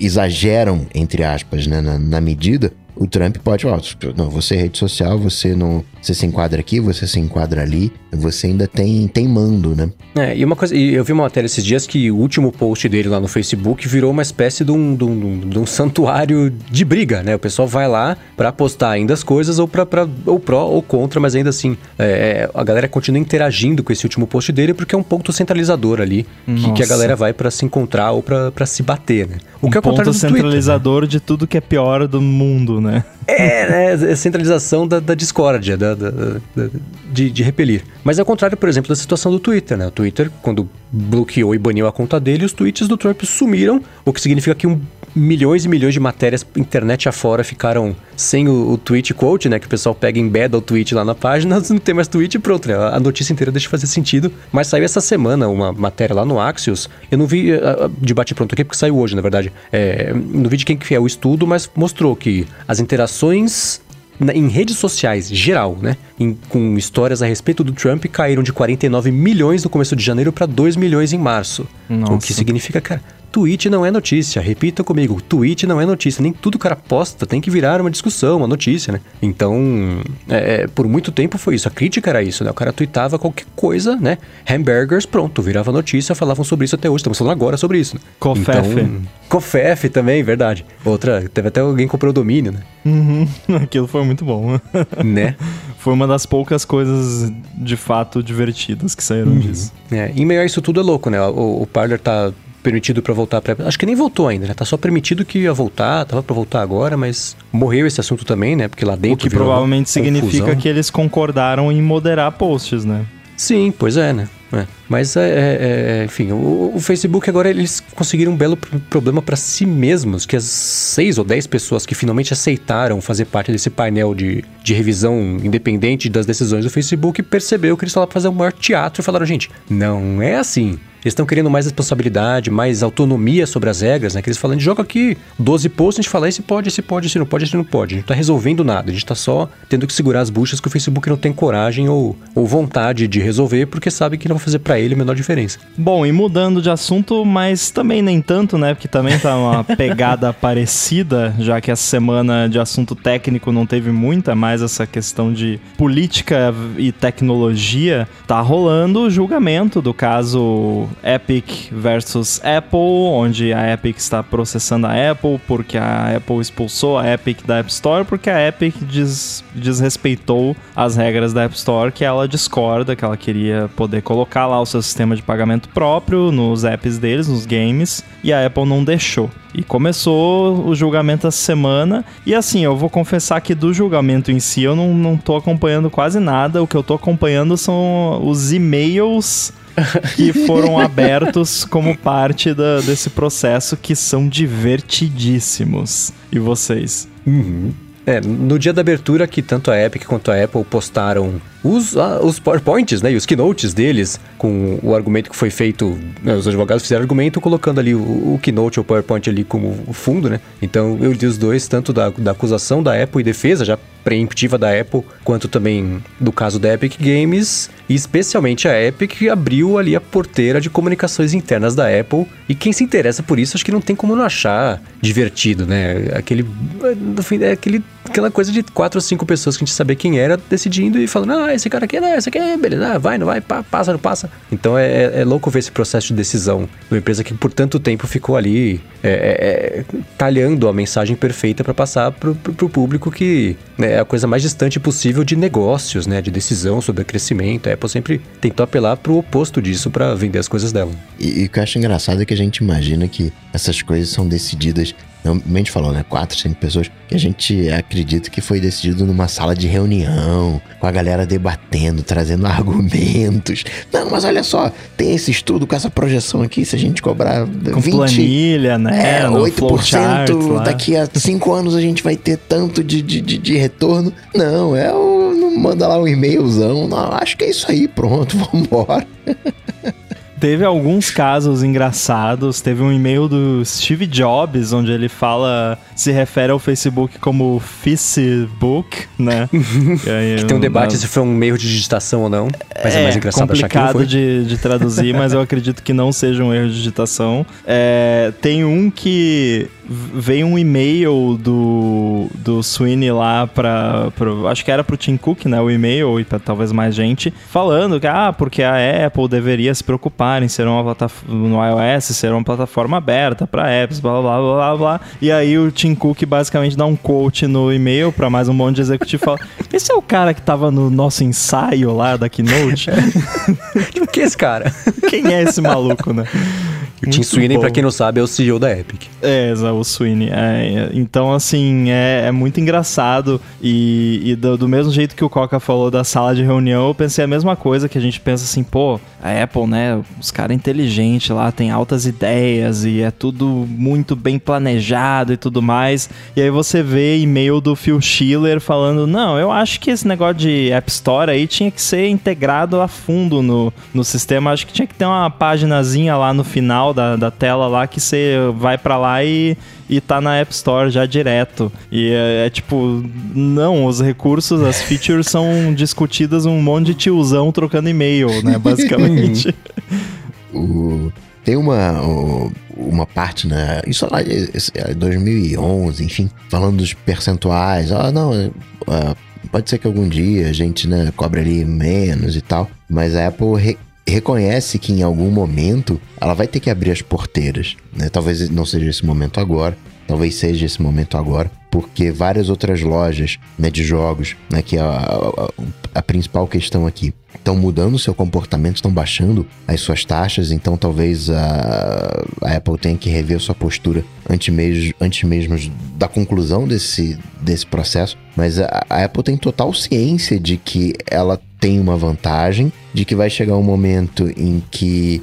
exageram, entre aspas, né, na, na medida, o Trump pode falar, não, você é rede social, você não, você se enquadra aqui, você se enquadra ali, você ainda tem, tem mando, né?
É, e uma coisa, e eu vi uma matéria esses dias que o último post dele lá no Facebook virou uma espécie de um, de um, de um santuário de briga, né? O pessoal vai lá para postar ainda as coisas ou, pra, pra, ou pró ou contra, mas ainda assim, é, a galera continua interagindo com esse último post dele porque é um ponto centralizador ali, que, que, a galera vai para se encontrar ou para se bater, né?
O um que é o ponto centralizador Twitter, né? de tudo que é pior do mundo, né?
É, né? É centralização da, da discórdia, da, da, da de, de, repelir. Mas é o contrário, por exemplo, da situação do Twitter, né? O Twitter, quando bloqueou e baniu a conta dele, os tweets do Trump sumiram, o que significa que um milhões e milhões de matérias internet afora ficaram sem o, o tweet quote, né? Que o pessoal pega e embeda o tweet lá na página, não tem mais tweet e pronto, né? A notícia inteira deixa de fazer sentido. Mas saiu essa semana uma matéria lá no Axios. Eu não vi uh, de bate pronto aqui, porque saiu hoje, na verdade. É, não vi de quem que é o estudo, mas mostrou que as interações em redes sociais geral, né? Em, com histórias a respeito do Trump caíram de 49 milhões no começo de janeiro para 2 milhões em março. Nossa. O que significa, cara, Tweet não é notícia. Repita comigo, tweet não é notícia. Nem tudo que o cara posta tem que virar uma discussão, uma notícia, né? Então, é, é, por muito tempo foi isso. A crítica era isso, né? O cara tweetava qualquer coisa, né? Hamburgers, pronto, virava notícia, falavam sobre isso até hoje. Estamos falando agora sobre isso, né?
Cofefe. Então,
Cofefe também, verdade. Outra, teve até alguém que comprou o domínio, né?
Uhum, aquilo foi muito bom.
né?
Foi uma das poucas coisas de fato divertidas que saíram uhum. disso.
É, em meio a isso tudo é louco, né? O, o Parler tá permitido para voltar para acho que nem voltou ainda né? Tá só permitido que ia voltar tava para voltar agora mas morreu esse assunto também né? Porque lá dentro
o que provavelmente significa que eles concordaram em moderar posts né?
Sim pois é né? É. Mas, é, é, é, enfim, o, o, Facebook agora eles conseguiram um belo problema para si mesmos, que as seis ou dez pessoas que finalmente aceitaram fazer parte desse painel de, de revisão independente das decisões do Facebook percebeu que eles estavam fazendo um maior teatro e falaram, gente, não é assim. Eles estão querendo mais responsabilidade, mais autonomia sobre as regras, né? Que eles falam, de joga aqui 12 posts, a gente fala, esse pode, esse pode, esse não pode, esse não pode. A gente não tá resolvendo nada, a gente tá só tendo que segurar as buchas que o Facebook não tem coragem ou, ou vontade de resolver, porque sabe que não vai fazer para ele a menor diferença.
Bom, e mudando de assunto, mas também nem tanto, né? Porque também tá uma pegada parecida, já que essa semana de assunto técnico não teve muita, mais essa questão de política e tecnologia. Tá rolando o julgamento do caso Epic versus Apple, onde a Epic está processando a Apple porque a Apple expulsou a Epic da App Store porque a Epic des desrespeitou as regras da App Store que ela discorda, que ela queria poder colocar lá o seu sistema de pagamento próprio nos apps deles, nos games, e a Apple não deixou. E começou o julgamento essa semana. E assim, eu vou confessar que do julgamento em si eu não, não tô acompanhando quase nada. O que eu tô acompanhando são os e-mails que foram abertos como parte da, desse processo que são divertidíssimos. E vocês?
Uhum. É, no dia da abertura que tanto a Epic quanto a Apple postaram os, uh, os PowerPoints, né, e os keynotes deles, com o argumento que foi feito, né, os advogados fizeram argumento colocando ali o, o keynote ou o PowerPoint ali como fundo, né? Então eu li os dois, tanto da, da acusação da Apple e defesa, já preemptiva da Apple, quanto também do caso da Epic Games, e especialmente a Epic abriu ali a porteira de comunicações internas da Apple, e quem se interessa por isso acho que não tem como não achar divertido, né? Aquele, no fim, é aquele, aquela coisa de quatro ou cinco pessoas que a gente sabia quem era, decidindo e falando, ah, esse cara aqui, não, esse aqui é beleza, ah, vai, não vai, pá, passa, não passa. Então é, é, é, louco ver esse processo de decisão de uma empresa que por tanto tempo ficou ali é, é, é talhando a mensagem perfeita para passar pro, pro, pro, público que né, é a coisa mais distante possível de negócios, né, de decisão sobre crescimento. A Apple sempre tentou apelar pro oposto disso para vender as coisas dela.
E, e o que eu acho engraçado é que a gente imagina que essas coisas são decididas realmente falou, né? Quatro, cinco pessoas que a gente acredita que foi decidido numa sala de reunião, com a galera debatendo, trazendo argumentos. Não, mas olha só, tem esse estudo com essa projeção aqui, se a gente cobrar
com 20, planilha, né?
É, 8% chart, daqui a cinco anos a gente vai ter tanto de, de, de, de retorno. Não, é o. Manda lá um e-mailzão. Não, acho que é isso aí, pronto, vambora.
Teve alguns casos engraçados. Teve um e-mail do Steve Jobs, onde ele fala, se refere ao Facebook como Facebook, né?
aí, que tem um debate se foi um erro de digitação ou não. Mas é, é mais engraçado
achar
que.
De, de traduzir, mas eu acredito que não seja um erro de digitação. É, tem um que veio um e-mail do, do Sweeney lá pra, pra. Acho que era pro Tim Cook, né? O e-mail, e pra talvez mais gente, falando que, ah, porque a Apple deveria se preocupar em ser uma plataforma no iOS, ser uma plataforma aberta pra apps, blá blá blá blá blá. E aí o Tim Cook basicamente dá um coach no e-mail pra mais um monte de executivo e fala: Esse é o cara que tava no nosso ensaio lá da Keynote?
que é esse cara?
Quem é esse maluco, né?
O Tim Sweeney, pra quem não sabe, é o CEO da Epic.
É, o Sweeney. É, então, assim, é, é, muito engraçado. E, e do, do, mesmo jeito que o Coca falou da sala de reunião, eu pensei a mesma coisa, que a gente pensa assim, pô, a Apple, né, os caras inteligentes lá, tem altas ideias e é tudo muito bem planejado e tudo mais. E aí você vê e-mail do Phil Schiller falando, não, eu acho que esse negócio de App Store aí tinha que ser integrado a fundo no, no sistema. Acho que tinha que ter uma paginazinha lá no final da, da tela lá que você vai para lá e, e tá na App Store já direto. E é, é, tipo, não, os recursos, as features são discutidas um monte de tiozão trocando e-mail, né, basicamente.
o, tem uma, uma parte, né, isso lá, é 2011, enfim, falando dos percentuais, ah, não, é, pode ser que algum dia a gente, né, cobre ali menos e tal, mas a Apple reconhece que em algum momento ela vai ter que abrir as porteiras, né? Talvez não seja esse momento agora, talvez seja esse momento agora, porque várias outras lojas né, de jogos, né, que é a, a, a principal questão aqui, estão mudando seu comportamento, estão baixando as suas taxas, então talvez a, a Apple tenha que rever sua postura antes mesmo, antes mesmo da conclusão desse, desse processo. Mas a, a Apple tem total ciência de que ela tem uma vantagem, de que vai chegar um momento em que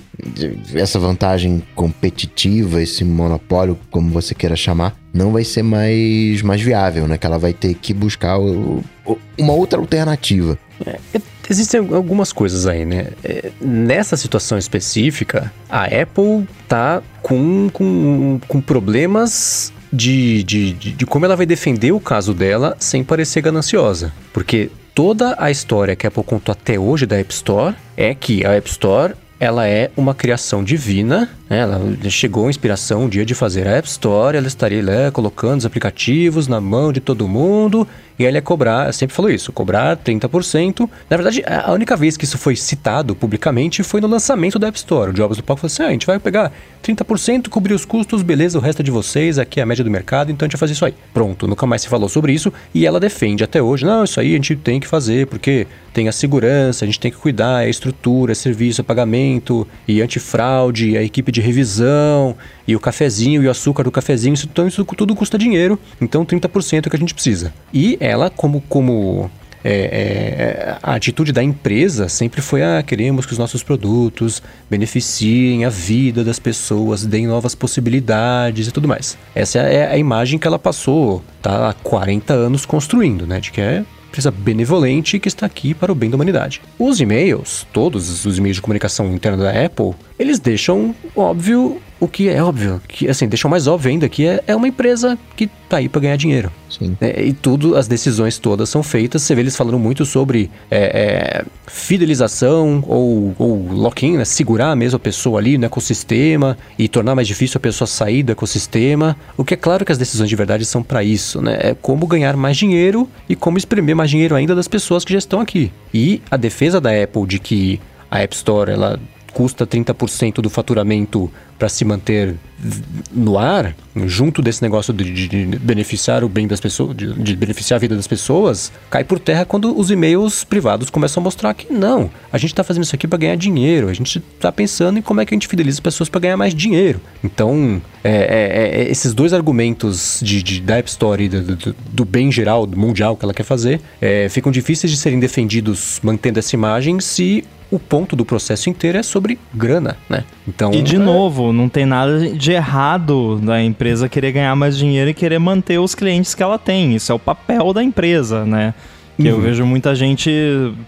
essa vantagem competitiva, esse monopólio, como você queira chamar, não vai ser mais, mais viável, né? Que ela vai ter que buscar o, o, uma outra alternativa.
É, existem algumas coisas aí, né? É, nessa situação específica, a Apple tá com, com, com problemas de, de, de, de, como ela vai defender o caso dela sem parecer gananciosa. Porque toda a história que a Apple contou até hoje da App Store é que a App Store ela é uma criação divina né? Ela chegou a inspiração um dia de fazer a App Store, ela estaria lá colocando os aplicativos na mão de todo mundo e ela ia cobrar, sempre falou isso, cobrar 30%. Na verdade, a única vez que isso foi citado publicamente foi no lançamento da App Store. O Jobs do palco falou assim: ah, a gente vai pegar 30%, cobrir os custos, beleza, o resto é de vocês, aqui é a média do mercado, então a gente vai fazer isso aí. Pronto, nunca mais se falou sobre isso e ela defende até hoje: não, isso aí a gente tem que fazer porque tem a segurança, a gente tem que cuidar, é estrutura, é serviço, é pagamento e antifraude, a equipe de revisão, e o cafezinho e o açúcar do cafezinho, isso, então isso tudo custa dinheiro, então 30% é o que a gente precisa. E ela, como, como é, é, a atitude da empresa sempre foi: ah, queremos que os nossos produtos beneficiem a vida das pessoas, deem novas possibilidades e tudo mais. Essa é a imagem que ela passou tá, há 40 anos construindo, né? De que é empresa benevolente que está aqui para o bem da humanidade. Os e-mails, todos os e-mails de comunicação interna da Apple, eles deixam óbvio o que é óbvio, que assim, deixam mais óbvio ainda que é, é uma empresa que tá aí para ganhar dinheiro.
Sim.
É, e tudo, as decisões todas são feitas. Você vê eles falando muito sobre é, é, fidelização ou, ou lock-in, né? segurar mesmo a pessoa ali no ecossistema e tornar mais difícil a pessoa sair do ecossistema. O que é claro que as decisões de verdade são para isso, né? É como ganhar mais dinheiro e como espremer mais dinheiro ainda das pessoas que já estão aqui. E a defesa da Apple de que a App Store ela custa 30% do faturamento para se manter no ar, junto desse negócio de, de, beneficiar o bem das pessoas, de, de, beneficiar a vida das pessoas, cai por terra quando os e-mails privados começam a mostrar que não, a gente está fazendo isso aqui para ganhar dinheiro, a gente está pensando em como é que a gente fideliza as pessoas para ganhar mais dinheiro. Então, é, é, é, esses dois argumentos de, de, da App Store e do, do, do, bem geral, do mundial que ela quer fazer, é, ficam difíceis de serem defendidos mantendo essa imagem se o ponto do processo inteiro é sobre grana, né?
Então, e de é... novo, não tem nada de errado da empresa querer ganhar mais dinheiro e querer manter os clientes que ela tem. Isso é o papel da empresa, né? Que uhum. eu vejo muita gente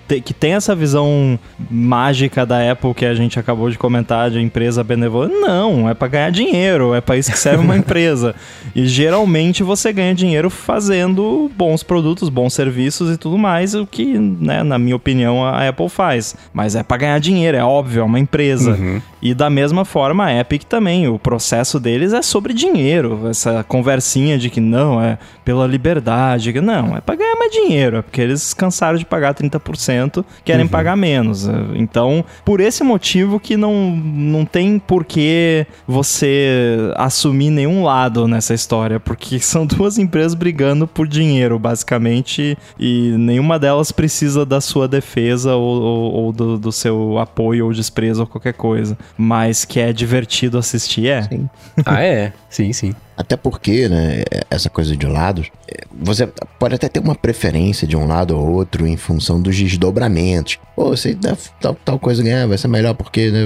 te, que tem essa visão mágica da Apple que a gente acabou de comentar, de empresa benevolente. Não, é para ganhar dinheiro, é para isso que serve uma empresa. E geralmente você ganha dinheiro fazendo bons produtos, bons serviços e tudo mais, o que, né, na minha opinião, a Apple faz. Mas é para ganhar dinheiro, é óbvio, é uma empresa. Uhum. E da mesma forma, a Epic também, o processo deles é sobre dinheiro. Essa conversinha de que não, é pela liberdade. Não, é para ganhar mais dinheiro, é porque eles cansaram de pagar 30%, querem uhum. pagar menos. Então, por esse motivo que não, não tem por que você assumir nenhum lado nessa história, porque são duas empresas brigando por dinheiro, basicamente, e nenhuma delas precisa da sua defesa ou, ou, ou do, do seu apoio ou desprezo ou qualquer coisa mas que é divertido assistir, é.
Sim. ah, é? Sim, sim.
Até porque, né, essa coisa de lados, você pode até ter uma preferência de um lado ou outro em função dos desdobramentos. Pô, você dá tal, tal coisa ganhar, vai ser melhor porque né,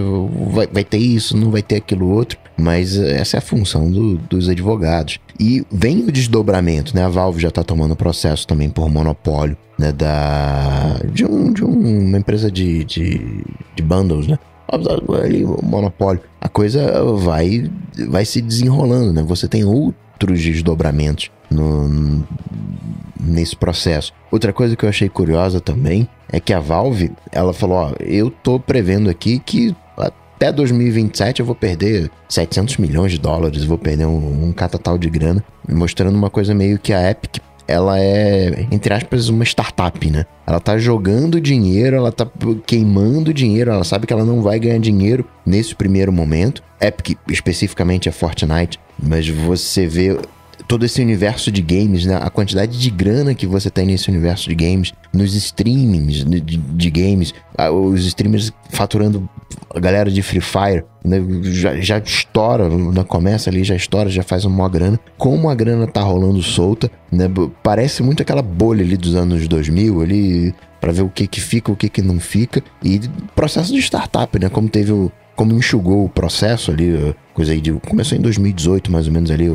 vai, vai ter isso, não vai ter aquilo outro. Mas essa é a função do, dos advogados. E vem o desdobramento, né? A Valve já está tomando processo também por monopólio, né? Da, de, um, de um, uma empresa de, de, de bundles, né? Ali, monopólio. A coisa vai, vai se desenrolando, né? Você tem outros desdobramentos no, nesse processo. Outra coisa que eu achei curiosa também é que a Valve, ela falou, ó, eu tô prevendo aqui que até 2027 eu vou perder 700 milhões de dólares, vou perder um, um catatal de grana, mostrando uma coisa meio que a Epic ela é, entre aspas, uma startup, né? Ela tá jogando dinheiro, ela tá queimando dinheiro, ela sabe que ela não vai ganhar dinheiro nesse primeiro momento. Epic, especificamente, é Fortnite, mas você vê todo esse universo de games, né? A quantidade de grana que você tem nesse universo de games, nos streamings de, de, de games, os streamers faturando a galera de Free Fire, né? já, já estoura, né? começa ali, já estoura, já faz uma grana. Como a grana tá rolando solta, né? Parece muito aquela bolha ali dos anos 2000, ali, para ver o que que fica, o que que não fica. E processo de startup, né? Como teve o como enxugou o processo ali, coisa aí de. Começou em 2018, mais ou menos ali,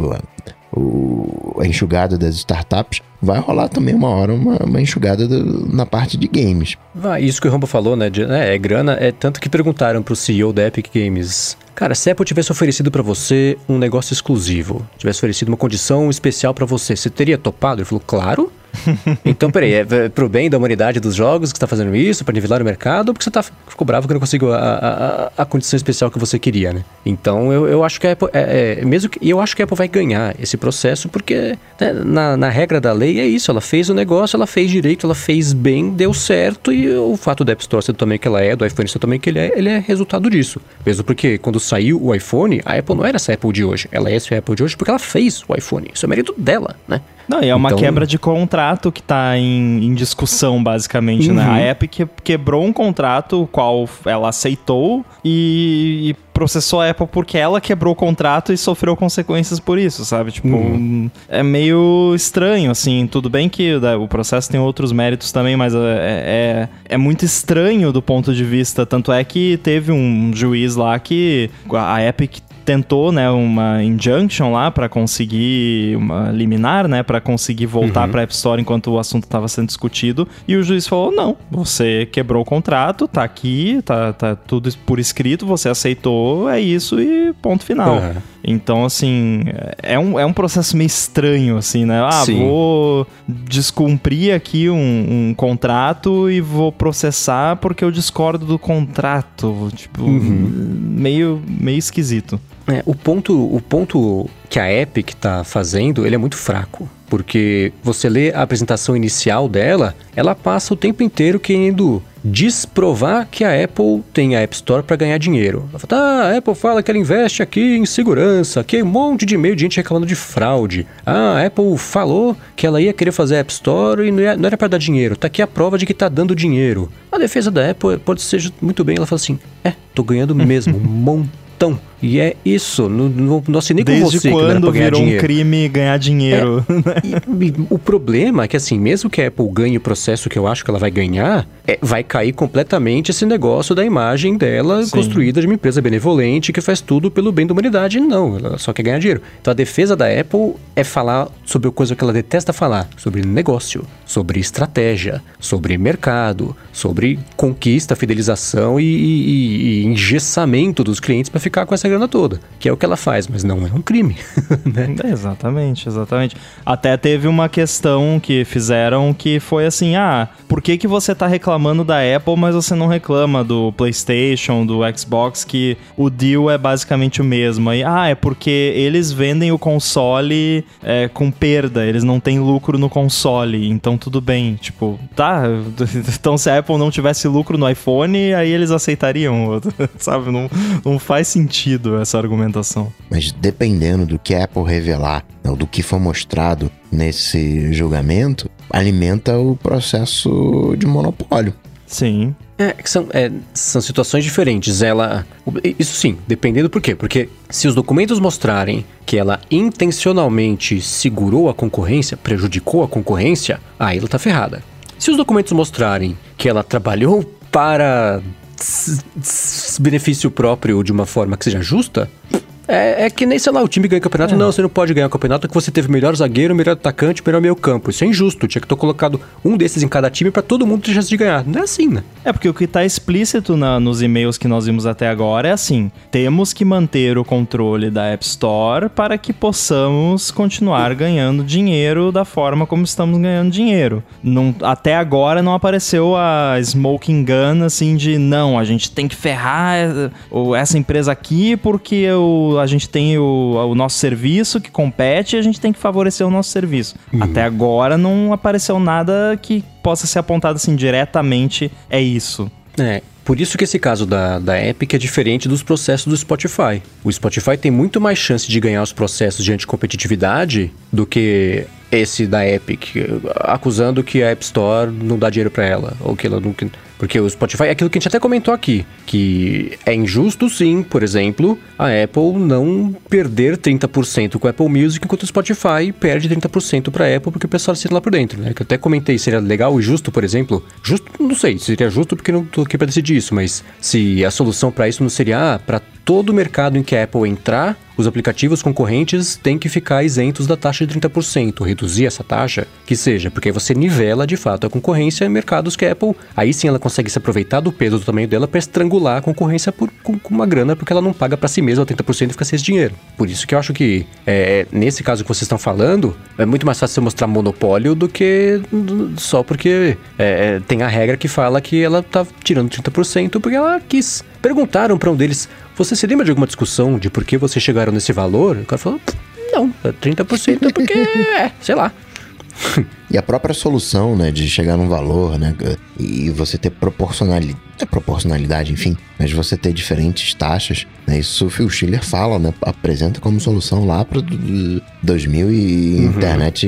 o, a enxugada das startups, vai rolar também uma hora uma, uma enxugada do, na parte de games.
Vai, isso que o Rambo falou, né? De, é, é grana, é tanto que perguntaram pro CEO da Epic Games. Cara, se a Apple tivesse oferecido para você um negócio exclusivo, tivesse oferecido uma condição especial para você, você teria topado? Ele falou, claro. então, peraí, é pro bem da humanidade dos jogos que você tá fazendo isso, para nivelar o mercado, ou porque você tá, ficou bravo que não conseguiu a, a, a, condição especial que você queria, né? Então, eu, eu acho que a Apple, é, é, mesmo que, eu acho que a Apple vai ganhar esse processo, porque né, na, na regra da lei é isso, ela fez o negócio, ela fez direito, ela fez bem, deu certo, e o fato do App Store ser também que ela é, do iPhone ser também que ele é, ele é resultado disso. Mesmo porque quando saiu o iPhone, a Apple não era essa Apple de hoje, ela é essa Apple de hoje porque ela fez o iPhone, isso é mérito dela, né?
Não, e é uma então... quebra de contrato que está em, em, discussão, basicamente, uhum. né? A. Epic quebrou um contrato, o qual ela aceitou e, e, processou a Apple porque ela quebrou o contrato e sofreu consequências por isso, sabe? Tipo, uhum. é meio estranho, assim. Tudo bem que né, o processo tem outros méritos também, mas é, é, é muito estranho do ponto de vista. Tanto é que teve um juiz lá que a Epic tentou, né, uma injunction lá para conseguir uma liminar, né, para conseguir voltar uhum. para App Store enquanto o assunto estava sendo discutido, e o juiz falou: "Não, você quebrou o contrato, tá aqui, tá, tá tudo por escrito, você aceitou, é isso e ponto final". Uhum. Então, assim, é um, é um processo meio estranho, assim, né? Ah, Sim. vou descumprir aqui um, um, contrato e vou processar porque eu discordo do contrato. Tipo, uhum. meio, meio esquisito.
É, o ponto, o ponto que a Epic está fazendo, ele é muito fraco. Porque você lê a apresentação inicial dela, ela passa o tempo inteiro querendo desprovar que a Apple tem a App Store para ganhar dinheiro. Ela fala, ah, a Apple fala que ela investe aqui em segurança, aqui um monte de e-mail de gente reclamando de fraude. Ah, a Apple falou que ela ia querer fazer a App Store e não, era para dar dinheiro. Tá aqui a prova de que tá dando dinheiro. A defesa da Apple pode ser muito bem, ela fala assim, é, tô ganhando mesmo, um montão E é isso. Não, não, não assinei com
Desde
você
quando
que
virou
dinheiro.
um crime ganhar dinheiro?
E, e o problema é que, assim, mesmo que a Apple ganhe o processo que eu acho que ela vai ganhar, é, vai cair completamente esse negócio da imagem dela
Sim.
construída de uma empresa benevolente que faz tudo pelo bem da humanidade. Não, ela só quer ganhar dinheiro. Então a defesa da Apple é falar sobre coisa que ela detesta falar: sobre negócio, sobre estratégia, sobre mercado, sobre conquista, fidelização e, e- e engessamento dos clientes para ficar com essa grana toda. Que é o que ela faz, mas não é um crime. né?
Exatamente, exatamente. Até teve uma questão que fizeram que foi assim: ah, por que, que você tá reclamando da Apple, mas você não reclama do PlayStation, do Xbox, que o deal é basicamente o mesmo? Aí, ah, é porque eles vendem o console é, com perda, eles não têm lucro no console, então tudo bem. Tipo, tá, então se a Apple não tivesse lucro no iPhone, aí eles aceitariam, sabe? Não, não faz sentido essa argumentação.
Mas dependendo do que a Apple revelar, ou do que for mostrado nesse julgamento, alimenta o processo de monopólio.
Sim.
É, que são, é, são situações diferentes. Ela. Isso sim, dependendo por quê? Porque se os documentos mostrarem que ela intencionalmente segurou a concorrência, prejudicou a concorrência, aí ela tá ferrada. Se os documentos mostrarem que ela trabalhou para benefício próprio de uma forma que seja justa. É, é que nem, sei lá, o time ganha campeonato. Não, você não pode ganhar o campeonato que você teve melhor zagueiro, melhor atacante, melhor meio campo. Isso é injusto. Tinha que ter colocado um desses em cada time pra todo mundo ter chance de ganhar. Não é assim, né?
É porque o que tá explícito na- nos e-mails que nós vimos até agora é assim: temos que manter o controle da App Store para que possamos continuar ganhando dinheiro da forma como estamos ganhando dinheiro. Não- até agora não apareceu a smoking gun assim de não, a gente tem que ferrar eh, essa empresa aqui porque o- a gente tem o, o nosso serviço que compete e a gente tem que favorecer o nosso serviço. Até agora não apareceu nada que possa ser apontado assim diretamente é isso.
É, por isso que esse caso da, da Epic é diferente dos processos do Spotify. O Spotify tem muito mais chance de ganhar os processos de anticompetitividade do que esse da Epic, acusando que a App Store não dá dinheiro pra ela, ou que ela que- Porque o Spotify é aquilo que a gente até comentou aqui, que é injusto sim, por exemplo, a Apple não perder 30% com a Apple Music, enquanto o Spotify perde 30% pra Apple porque o pessoal assina lá por dentro, né? Que eu até comentei, seria legal e justo, por exemplo. Justo, não sei, seria justo porque não tô aqui pra decidir isso, mas se a solução pra isso não seria, ah, pra todo mercado em que a Apple entrar, os aplicativos concorrentes têm que ficar isentos da taxa de 30%, reduzir essa taxa, que seja, porque aí você nivela de fato a concorrência em mercados que a Apple, aí sim ela consegue se aproveitar do peso do tamanho dela para estrangular a concorrência por, com, com uma grana, porque ela não paga para si mesma 30% e fica sem esse dinheiro. Por isso que eu acho que, é, nesse caso que vocês estão falando, é muito mais fácil você mostrar monopólio do que só porque é, tem a regra que fala que ela tá tirando 30% porque ela quis. Perguntaram para um deles, você se lembra de alguma discussão de por que vocês chegaram nesse valor? O cara falou, não, é 30% é porque, é, sei lá.
E a própria solução, né, de chegar num valor, né, e você ter proporcionalidade, é proporcionalidade, enfim, mas você ter diferentes taxas, né, isso o Phil Schiller fala, né, apresenta como solução lá para 2000 e internet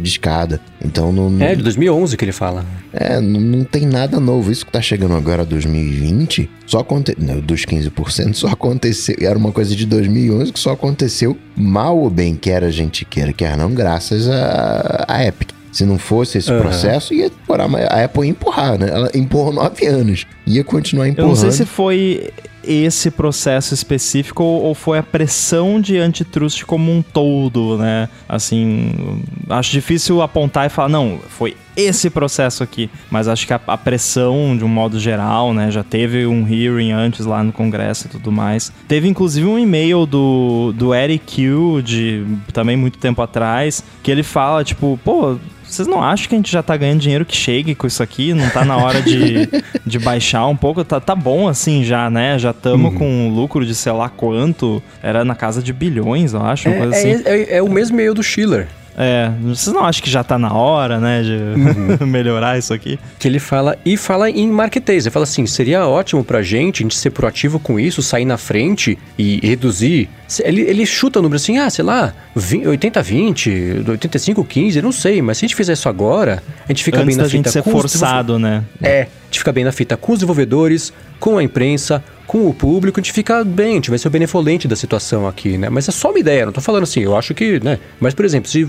de escada. Então não,
É, de 2011 que ele fala.
é, não, não tem nada novo. Isso que tá chegando agora 2020, só aconteceu, dos 15% só aconteceu, era uma coisa de 2011 que só aconteceu mal ou bem, quer a gente queira, quer não, graças a, a Epic. Se não fosse esse
Aham.
processo, ia demorar, mas a Apple ia empurrar, né? Ela empurrou nove anos. Ia continuar
Eu
empurrando.
não sei se foi esse processo específico ou ou foi a pressão de antitrust como um todo, né? Assim, acho difícil apontar e falar, não, foi esse processo aqui. Mas acho que a, a pressão, de um modo geral, né? Já teve um hearing antes lá no Congresso e tudo mais. Teve inclusive um e-mail do, do Eric Q, de também muito tempo atrás, que ele fala, tipo, pô. Vocês não acham que a gente já tá ganhando dinheiro que chegue com isso aqui? Não tá na hora de, de baixar um pouco? Tá, tá bom assim já, né? Já estamos com um lucro de sei lá quanto. Era na casa de bilhões, eu acho, uma
É,
coisa assim.
é, é- é o mesmo e-mail do Schiller.
É, vocês não acham que já tá na hora, né, de melhorar isso aqui?
Que ele fala, e fala em marketplace. Ele fala assim: seria ótimo pra gente, a gente ser proativo com isso, sair na frente e reduzir Ele, ele chuta o número assim, ah, sei lá, 80-20, 85-15, não sei, mas se a gente fizer isso agora, a gente fica
Antes
bem na
da
fita
gente ser
os
forçado, né?
É, gente fica bem na fita com os desenvolvedores, com a imprensa, com o público, a gente fica bem, a gente vai ser o benevolente da situação aqui, né? Mas é só uma ideia, não tô falando assim, eu acho que, né? Mas, por exemplo, se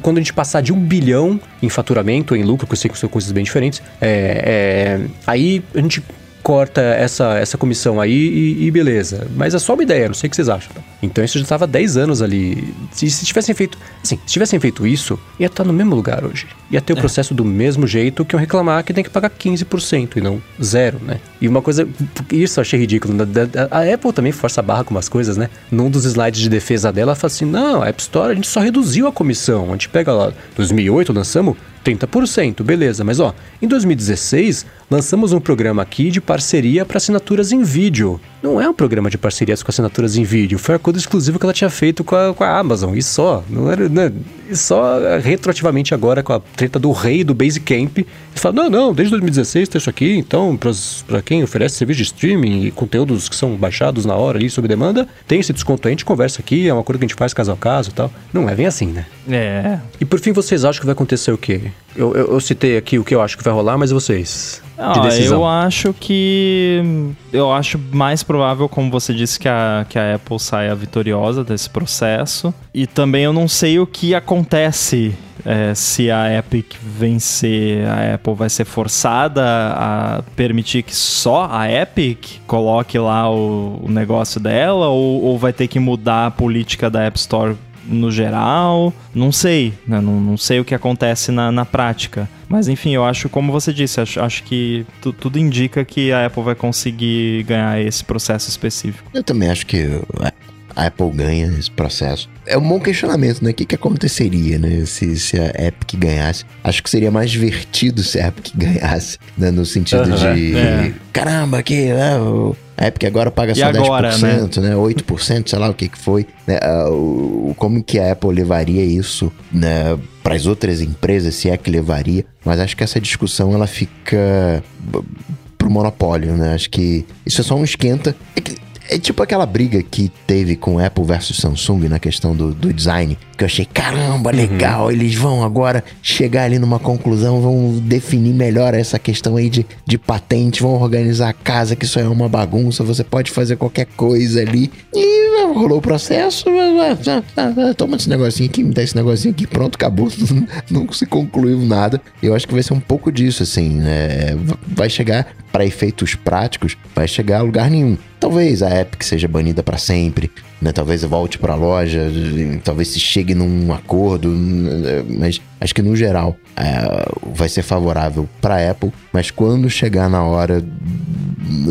quando a gente passar de um bilhão em faturamento, em lucro, que eu sei que são coisas bem diferentes, é, é, aí a gente corta essa, essa comissão aí e, e, beleza. Mas é só uma ideia, não sei o que vocês acham. Então isso já estava 10 anos ali. Se, se tivessem feito. Assim, se tivessem feito isso, ia estar no mesmo lugar hoje. Ia ter o é. processo do mesmo jeito que eu reclamar que tem que pagar 15% e não zero, né? E uma coisa. Isso eu achei ridículo. A Apple também força a barra com umas coisas, né? Num dos slides de defesa dela, ela fala assim: não, a App Store a gente só reduziu a comissão. A gente pega lá, 2008 lançamos 30%, beleza, mas ó, em 2016 lançamos um programa aqui de parceria para assinaturas em vídeo. Não é um programa de parcerias com assinaturas em vídeo, foi acordo exclusivo que ela tinha feito com a, com a Amazon, e só. Não era, né? E só retroativamente agora com a treta do rei do Basecamp, ele fala: não, não, desde 2016 tem isso aqui, então para quem oferece serviço de streaming e conteúdos que são baixados na hora ali sob demanda, tem esse desconto aí, a gente conversa aqui, é uma coisa que a gente faz caso a caso e tal. Não é bem assim, né?
É.
E por fim, vocês acham que vai acontecer o quê? Eu, eu, eu, citei aqui o que eu acho que vai rolar, mas vocês?
Ah, eu acho que. Eu acho mais provável, como você disse, que a, que a Apple saia vitoriosa desse processo. E também eu não sei o que acontece é, se a Epic vencer, a Apple vai ser forçada a permitir que só a Epic coloque lá o, o negócio dela, ou, ou vai ter que mudar a política da App Store no geral. Não sei, né? não, não sei o que acontece na, na prática. Mas enfim, eu acho, como você disse, acho, acho que tu, tudo indica que a Apple vai conseguir ganhar esse processo específico.
Eu também acho que a Apple ganha esse processo. É um bom questionamento, né? O que, que aconteceria, né? Se, se a Epic ganhasse. Acho que seria mais divertido se a Epic ganhasse, né? No sentido de... É. Caramba, que... Né? A Epic agora paga só agora, 10%, né? né? 8%, sei lá o que que foi. Né? Uh, como que a Apple levaria isso, né? Para as outras empresas, se é que levaria. Mas acho que essa discussão, ela fica pro monopólio, né? Acho que isso é só um esquenta. É que é tipo aquela briga que teve com Apple versus Samsung na questão do, do design, que eu achei, caramba, uhum. legal, uhum. eles vão agora chegar ali numa conclusão, vão definir melhor essa questão aí de, de patente, vão organizar a casa, que isso é uma bagunça, você pode fazer qualquer coisa ali. E rolou o processo, toma esse negocinho aqui, me dá esse negocinho aqui, pronto, acabou, não, não se concluiu nada. Eu acho que vai ser um pouco disso, assim, né? Vai chegar para efeitos práticos, vai chegar a lugar nenhum. Talvez a Epic seja banida para sempre, né? Talvez volte para a loja, talvez se chegue num acordo, mas acho que no geral é, vai ser favorável para a Apple. Mas quando chegar na hora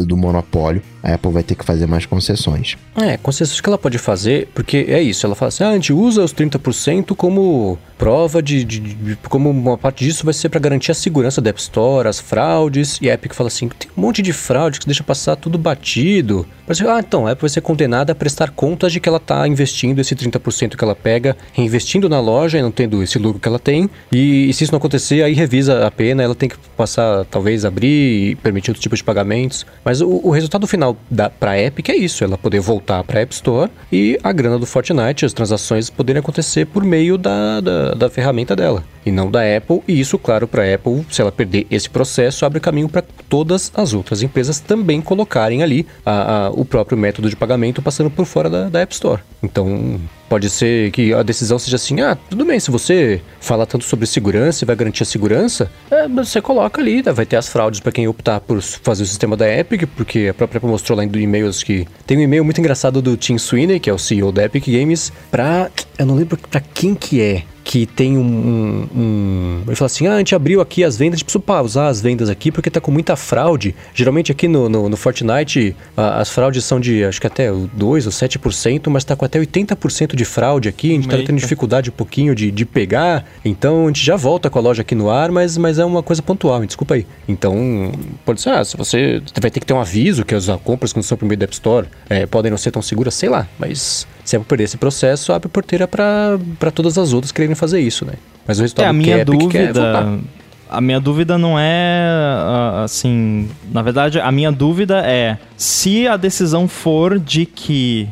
do monopólio, a Apple vai ter que fazer mais concessões.
É, concessões que ela pode fazer, porque é isso, ela fala assim, ah, a gente usa os 30% como prova de, de, de, como uma parte disso vai ser para garantir a segurança da App Store, as fraudes, e a Epic fala assim, tem um monte de fraude que deixa passar tudo batido. Mas, ah, então, a Apple vai ser condenada a prestar de que ela está investindo esse 30% que ela pega, reinvestindo na loja e não tendo esse lucro que ela tem, e, e se isso não acontecer, aí revisa a pena, ela tem que passar, talvez, abrir e permitir outro tipo de pagamentos. Mas o, o resultado final para a Epic é isso, ela poder voltar para a App Store e a grana do Fortnite, as transações poderem acontecer por meio da, da, da ferramenta dela, e não da Apple. E isso, claro, para a Apple, se ela perder esse processo, abre caminho para todas as outras empresas também colocarem ali a, a, o próprio método de pagamento passando por fora da, da App Store. Então, Pode ser que a decisão seja assim: ah, tudo bem, se você fala tanto sobre segurança e vai garantir a segurança, é, você coloca ali, né? vai ter as fraudes para quem optar por fazer o sistema da Epic, porque a própria Apple mostrou lá em e-mails que tem um e-mail muito engraçado do Tim Sweeney, que é o CEO da Epic Games, pra. Eu não lembro pra quem que é que tem um, um, um, Ele fala assim: ah, a gente abriu aqui as vendas, a gente precisa pausar as vendas aqui porque tá com muita fraude. Geralmente aqui no, no, no Fortnite a, as fraudes são de acho que até 2 ou 7%, mas tá com até 80% de fraude aqui. A gente tá Eita. tá tendo dificuldade um pouquinho de, de pegar. Então a gente já volta com a loja aqui no ar, mas, mas é uma coisa pontual, desculpa aí. Então, pode ser, ah, se você vai ter que ter um aviso que as compras quando são por meio da App Store é, podem não ser tão seguras, sei lá, mas se é por perder esse processo, abre porteira para todas as outras quererem fazer isso, né? Mas o resultado
é, a minha é dúvida, a minha dúvida não é assim, na verdade, a minha dúvida é se a decisão for de que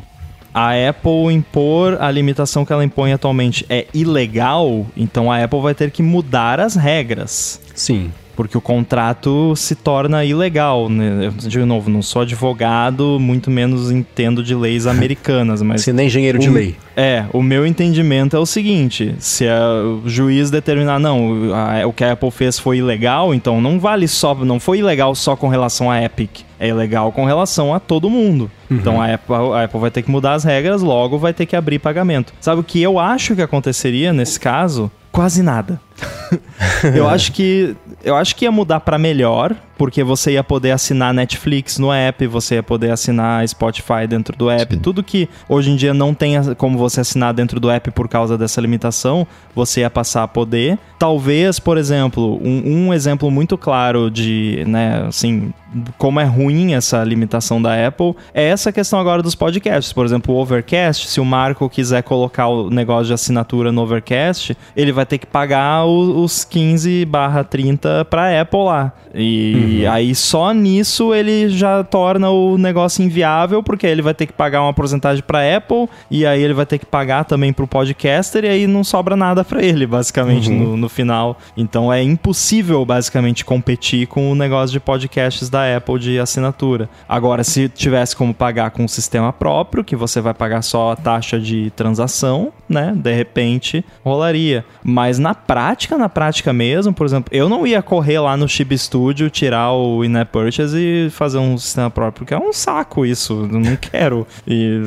a Apple impor a limitação que ela impõe atualmente é ilegal, então a Apple vai ter que mudar as regras.
Sim.
Porque o contrato se torna ilegal. Né? Eu, de novo, não sou advogado, muito menos entendo de leis americanas, mas.
Você nem engenheiro de
o,
lei.
É, o meu entendimento é o seguinte: se o juiz determinar, não, a, o que a Apple fez foi ilegal, então não vale só. Não foi ilegal só com relação à Epic. É ilegal com relação a todo mundo. Uhum. Então a Apple, a Apple vai ter que mudar as regras, logo vai ter que abrir pagamento. Sabe o que eu acho que aconteceria nesse caso? Quase nada. eu acho que eu acho que ia mudar para melhor, porque você ia poder assinar Netflix no app, você ia poder assinar Spotify dentro do app, Sim. tudo que hoje em dia não tem como você assinar dentro do app por causa dessa limitação, você ia passar a poder. Talvez, por exemplo, um, um exemplo muito claro de, né, assim, como é ruim essa limitação da Apple é essa questão agora dos podcasts. Por exemplo, o Overcast, se o Marco quiser colocar o negócio de assinatura no Overcast, ele vai ter que pagar os 15 barra 30 para Apple lá. E uhum. aí só nisso ele já torna o negócio inviável, porque ele vai ter que pagar uma porcentagem para Apple, e aí ele vai ter que pagar também para o podcaster, e aí não sobra nada para ele, basicamente, uhum. no, no final. Então é impossível, basicamente, competir com o negócio de podcasts da Apple de assinatura. Agora, se tivesse como pagar com um sistema próprio, que você vai pagar só a taxa de transação, né? De repente rolaria. Mas na prática, na prática mesmo, por exemplo, eu não ia correr lá no Chip Studio, tirar o in-app purchase e fazer um sistema próprio, porque é um saco isso. Eu não quero. E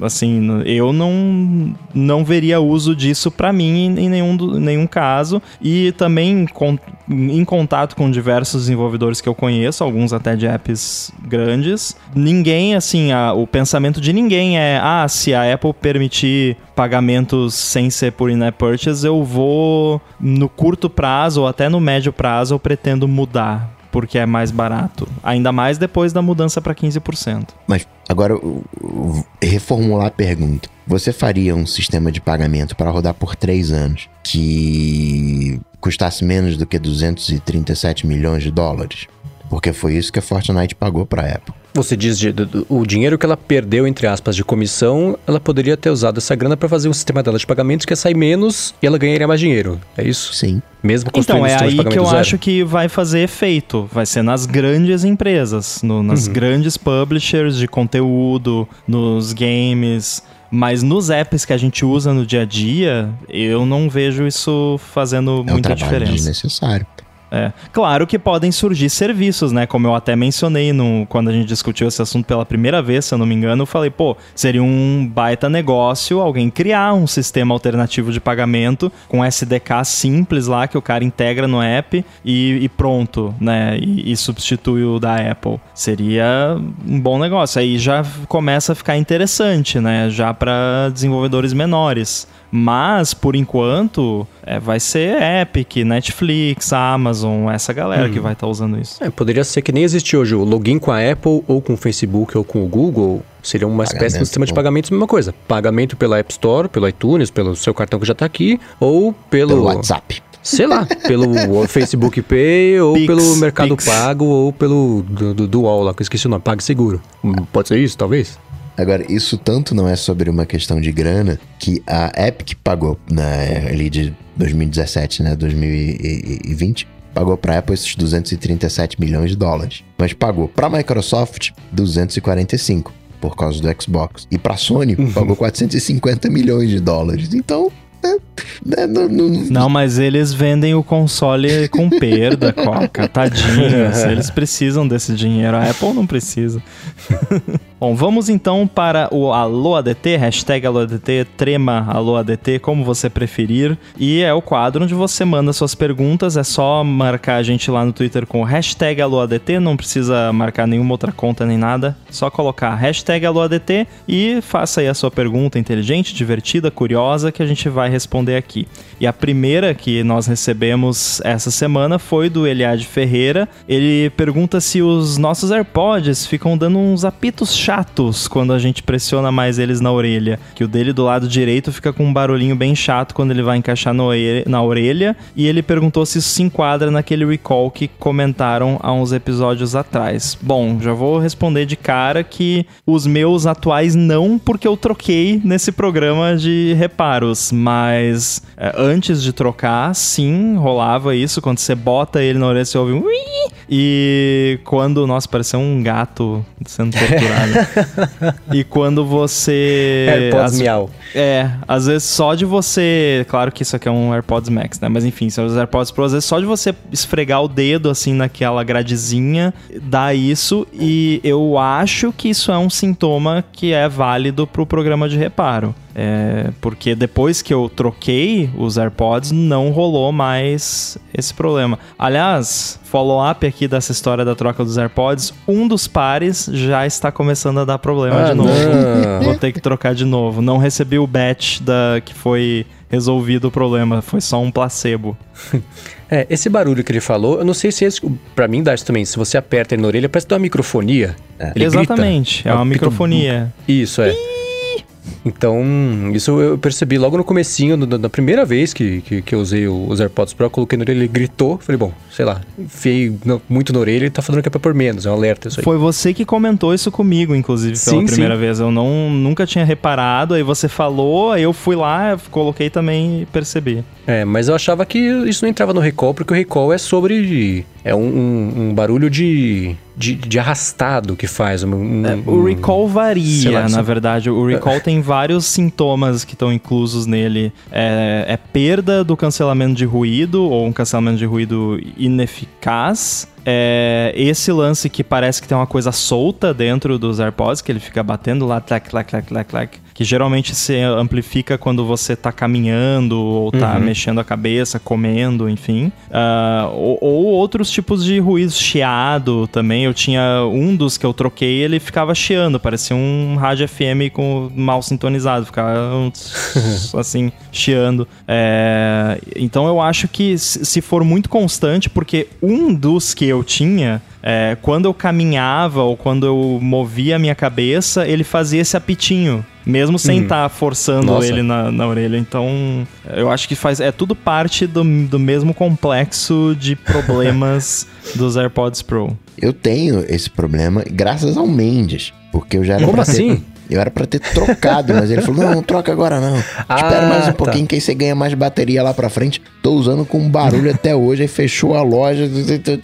assim, eu não não veria uso disso para mim em nenhum, nenhum caso. E também com, em contato com diversos desenvolvedores que eu conheço, alguns até de apps grandes, ninguém, assim, a, o pensamento de ninguém é: ah, se a Apple permitir pagamentos sem ser por in-app purchase, eu vou no curto prazo ou até no médio prazo eu pretendo mudar porque é mais barato. Ainda mais depois da mudança para 15%.
Mas agora, reformular a pergunta. Você faria um sistema de pagamento para rodar por três anos que custasse menos do que 237 milhões de dólares? Porque foi isso que a Fortnite pagou para a Apple.
Você diz de, de, o dinheiro que ela perdeu, entre aspas, de comissão, ela poderia ter usado essa grana para fazer um sistema dela de pagamentos que ia sair menos e ela ganharia mais dinheiro. É isso?
Sim.
Mesmo construindo
Então, é aí que eu
zero.
acho que vai fazer efeito. Vai ser nas grandes empresas, no, nas uhum. grandes publishers de conteúdo, nos games. Mas nos apps que a gente usa no dia a dia, eu não vejo isso fazendo
é
muita
um
diferença. É
desnecessário.
É. Claro que podem surgir serviços, né? Como eu até mencionei no, quando a gente discutiu esse assunto pela primeira vez, se eu não me engano, eu falei, pô, seria um baita negócio alguém criar um sistema alternativo de pagamento com SDK simples lá que o cara integra no app e, e pronto, né? E, e, substitui o da Apple. Seria um bom negócio. Aí já começa a ficar interessante, né? Já para desenvolvedores menores. Mas, por enquanto, é, vai ser Epic, Netflix, Amazon, essa galera hum. que vai estar tá usando isso.
É, poderia ser que nem existe hoje o login com a Apple, ou com o Facebook, ou com o Google. Seria uma pagamento espécie de sistema de pagamentos, mesma coisa. Pagamento pela App Store, pelo iTunes, pelo seu cartão que já está aqui, ou pelo...
Pelo WhatsApp.
Sei lá, pelo Facebook Pay, ou Pix, pelo Mercado Pix. Pago, ou pelo do, do, do UOL lá, que eu esqueci o nome, PagSeguro. Pode ser isso, talvez?
Agora, isso tanto não é sobre uma questão de grana que a Epic pagou na, né, ali de 2017, né, 2020, pagou para Apple esses 237 milhões de dólares, mas pagou para Microsoft 245 por causa do Xbox e para Sony uhum. pagou 450 milhões de dólares. Então,
né, não, não, não, mas eles vendem o console com perda, Coca. Tadinhos. eles precisam desse dinheiro. A Apple não precisa. Bom, vamos então para o Alô ADT, hashtag Alô ADT, trema Alô ADT, como você preferir. E é o quadro onde você manda suas perguntas. É só marcar a gente lá no Twitter com hashtag Alô ADT, não precisa marcar nenhuma outra conta nem nada. Só colocar hashtag Alô ADT e faça aí a sua pergunta inteligente, divertida, curiosa, que a gente vai responder aqui. E a primeira que nós recebemos essa semana foi do Eliade Ferreira. Ele pergunta se os nossos AirPods ficam dando uns apitos chatos chatos quando a gente pressiona mais eles na orelha. Que o dele do lado direito fica com um barulhinho bem chato quando ele vai encaixar na orelha. E ele perguntou se isso se enquadra naquele recall que comentaram há uns episódios atrás. Bom, já vou responder de cara que os meus atuais não, porque eu troquei nesse programa de reparos. Mas é, antes de trocar, sim, rolava isso. Quando você bota ele na orelha, você ouve um. E quando. Nossa, pareceu um gato sendo torturado. E quando você.
AirPods as, miau.
É, às vezes só de você. Claro que isso aqui é um AirPods Max, né? Mas enfim, são os AirPods Pro, às vezes só de você esfregar o dedo assim naquela gradezinha dá isso. E eu acho que isso é um sintoma que é válido pro programa de reparo. É, porque depois que eu troquei os AirPods, não rolou mais esse problema. Aliás, follow-up aqui dessa história da troca dos AirPods, um dos pares já está começando a dar problema ah, de novo. Não. Vou ter que trocar de novo. Não recebi o batch da que foi resolvido o problema, foi só um placebo.
É, esse barulho que ele falou, eu não sei se esse, pra mim dá isso também, se você aperta ele na orelha, parece que uma microfonia.
É. Exatamente, grita. é uma microfonia.
Isso, é. Então, isso eu percebi logo no comecinho, na primeira vez que, que, que, eu usei os AirPods Pro, eu coloquei na orelha, ele gritou, falei, bom, sei lá, enfiei muito na orelha e tá falando que é pra por menos, é um alerta isso aí.
Foi você que comentou isso comigo, inclusive, pela sim, primeira sim. vez. Eu não, nunca tinha reparado, aí você falou, aí eu fui lá, coloquei também e percebi.
É, mas eu achava que isso não entrava no recall, porque o recall é sobre. É um, um, um barulho de, de, de, arrastado que faz. Um,
é, o recall varia, lá, na verdade. O recall tem vários sintomas que estão inclusos nele. É, é perda do cancelamento de ruído, ou um cancelamento de ruído ineficaz é, esse lance que parece que tem uma coisa solta dentro dos AirPods, que ele fica batendo lá, clac, clac, clac, clac, clac, que geralmente se amplifica quando você tá caminhando ou tá uhum. mexendo a cabeça, comendo, enfim. Uh, ou, ou, outros tipos de ruídos, chiado também. Eu tinha um dos que eu troquei, ele ficava chiando, parecia um rádio FM com mal sintonizado, ficava assim, chiando. É, então eu acho que se for muito constante, porque um dos que eu tinha é, quando eu caminhava ou quando eu movia a minha cabeça, ele fazia esse apitinho. Mesmo sem estar hum. tá forçando Nossa. ele na, na orelha. Então, eu acho que faz. É tudo parte do, do mesmo complexo de problemas dos AirPods Pro.
Eu tenho esse problema graças ao Mendes. Porque eu já
era Como assim?
Eu era para ter trocado, mas ele falou: não, não troca agora não. Ah, Espera mais um tá. pouquinho que aí você ganha mais bateria lá pra frente. Tô usando com barulho até hoje, aí fechou a loja.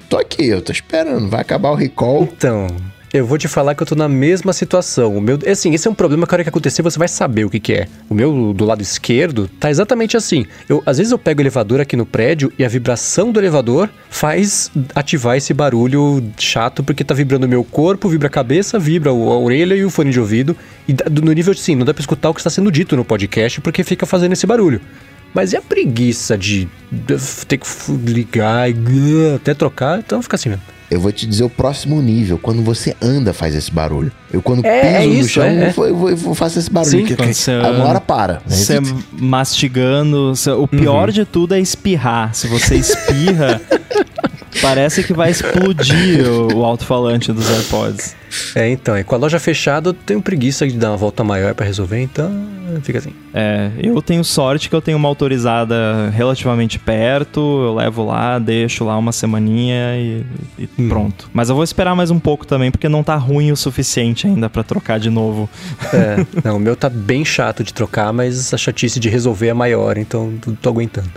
Tô aqui, eu tô esperando, vai acabar o recall.
Então, eu vou te falar que eu tô na mesma situação. O meu, assim, esse é um problema que a hora que acontecer você vai saber o que, que é. O meu do lado esquerdo tá exatamente assim. Eu, às vezes eu pego o elevador aqui no prédio e a vibração do elevador faz ativar esse barulho chato porque tá vibrando o meu corpo, vibra a cabeça, vibra a orelha e o fone de ouvido. E no nível assim, não dá pra escutar o que está sendo dito no podcast porque fica fazendo esse barulho. Mas e a preguiça de ter que ligar e até trocar? Então fica assim mesmo.
Eu vou te dizer o próximo nível. Quando você anda, faz esse barulho. Eu, quando é, piso é isso, no chão, é, eu, vou, eu, faço esse barulho. Sim, que, você, uma hora para.
Você mastigando. o pior uhum. de tudo é espirrar. Se você espirra, parece que vai explodir o, o alto-falante dos AirPods.
É, então, e com a loja fechada eu tenho preguiça de dar uma volta maior para resolver, então fica assim.
É, eu tenho sorte que eu tenho uma autorizada relativamente perto, eu levo lá, deixo lá uma semaninha e, e hum. pronto. Mas eu vou esperar mais um pouco também, porque não tá ruim o suficiente ainda para trocar de novo.
É, não, o meu tá bem chato de trocar, mas a chatice de resolver é maior, então tô aguentando.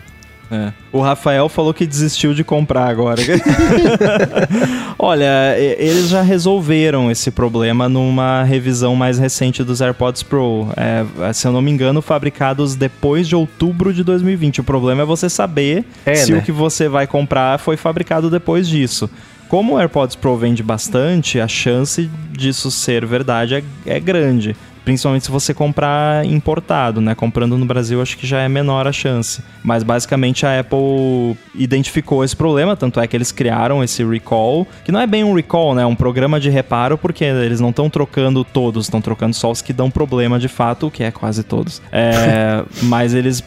É. O Rafael falou que desistiu de comprar agora. Olha, eles já resolveram esse problema numa revisão mais recente dos AirPods Pro. É, se eu não me engano, fabricados depois de outubro de 2020. O problema é você saber é, se né? o que você vai comprar foi fabricado depois disso. Como o AirPods Pro vende bastante, a chance disso ser verdade é, é grande. Principalmente se você comprar importado, né? Comprando no Brasil, acho que já é menor a chance. Mas basicamente a Apple identificou esse problema, tanto é que eles criaram esse recall, que não é bem um recall, né? É um programa de reparo, porque eles não estão trocando todos, estão trocando só os que dão problema de fato, que é quase todos. É, mas eles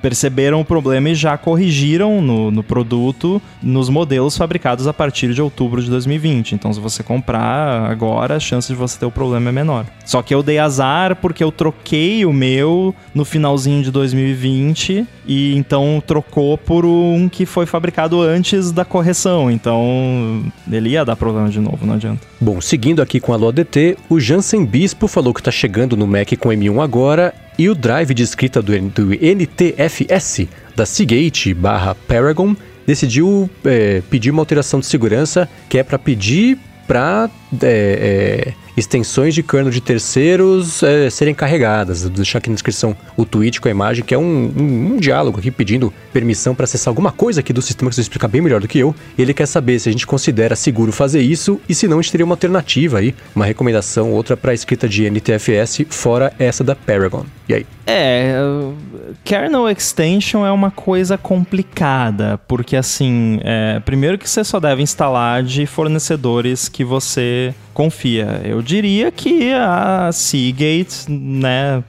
perceberam o problema e já corrigiram no, no produto nos modelos fabricados a partir de outubro de 2020. Então, se você comprar agora, a chance de você ter o problema é menor. Só que eu dei azar porque eu troquei o meu no finalzinho de 2020 e então trocou por um que foi fabricado antes da correção. Então, ele ia dar problema de novo, não adianta.
Bom, seguindo aqui com a LODT, o Jansen Bispo falou que está chegando no Mac com M1 agora e o drive de escrita do, do NTFS da Seagate barra Paragon decidiu é, pedir uma alteração de segurança que é para pedir para é, é, extensões de kernel de terceiros é, serem carregadas. Vou deixar aqui na descrição o tweet com a imagem, que é um, um, um diálogo aqui pedindo permissão para acessar alguma coisa aqui do sistema que você explica bem melhor do que eu. Ele quer saber se a gente considera seguro fazer isso e se não a gente teria uma alternativa aí, uma recomendação, outra para escrita de NTFS, fora essa da Paragon. E aí?
É, kernel extension é uma coisa complicada, porque assim, é, primeiro que você só deve instalar de fornecedores que você confia. Eu diria que a Seagate, né,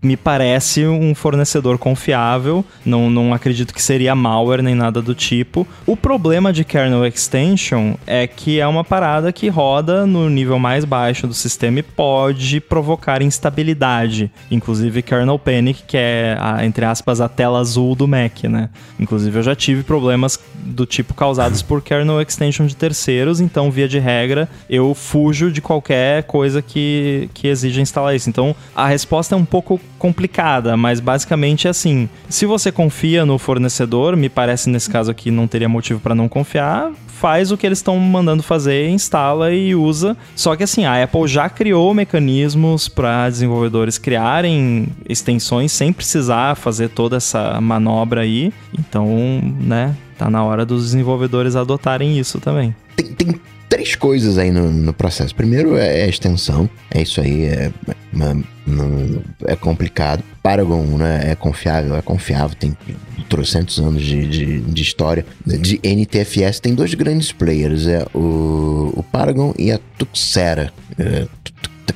me parece um fornecedor confiável. Não, não acredito que seria malware nem nada do tipo. O problema de kernel extension é que é uma parada que roda no nível mais baixo do sistema e pode provocar instabilidade. Inclusive kernel panic, que é, a, entre aspas, a tela azul do Mac, né? Inclusive eu já tive problemas do tipo causados por kernel extension de terceiros, então via de regra eu fujo de qualquer coisa que, que exija instalar isso. Então a resposta é um pouco complicada, mas basicamente é assim: se você confia no fornecedor, me parece nesse caso aqui não teria motivo para não confiar, faz o que eles estão mandando fazer, instala e usa. Só que assim, a Apple já criou mecanismos para desenvolvedores criarem extensões sem precisar fazer toda essa manobra aí. Então, né, tá na hora dos desenvolvedores adotarem isso também.
Tem, tem três coisas aí no, no, processo. Primeiro é a extensão, é isso aí, é, é, é complicado. Paragon né, é confiável, é confiável, tem trocentos anos de, de, de, história. De NTFS tem dois grandes players, é o, o Paragon e a Tuxera. É,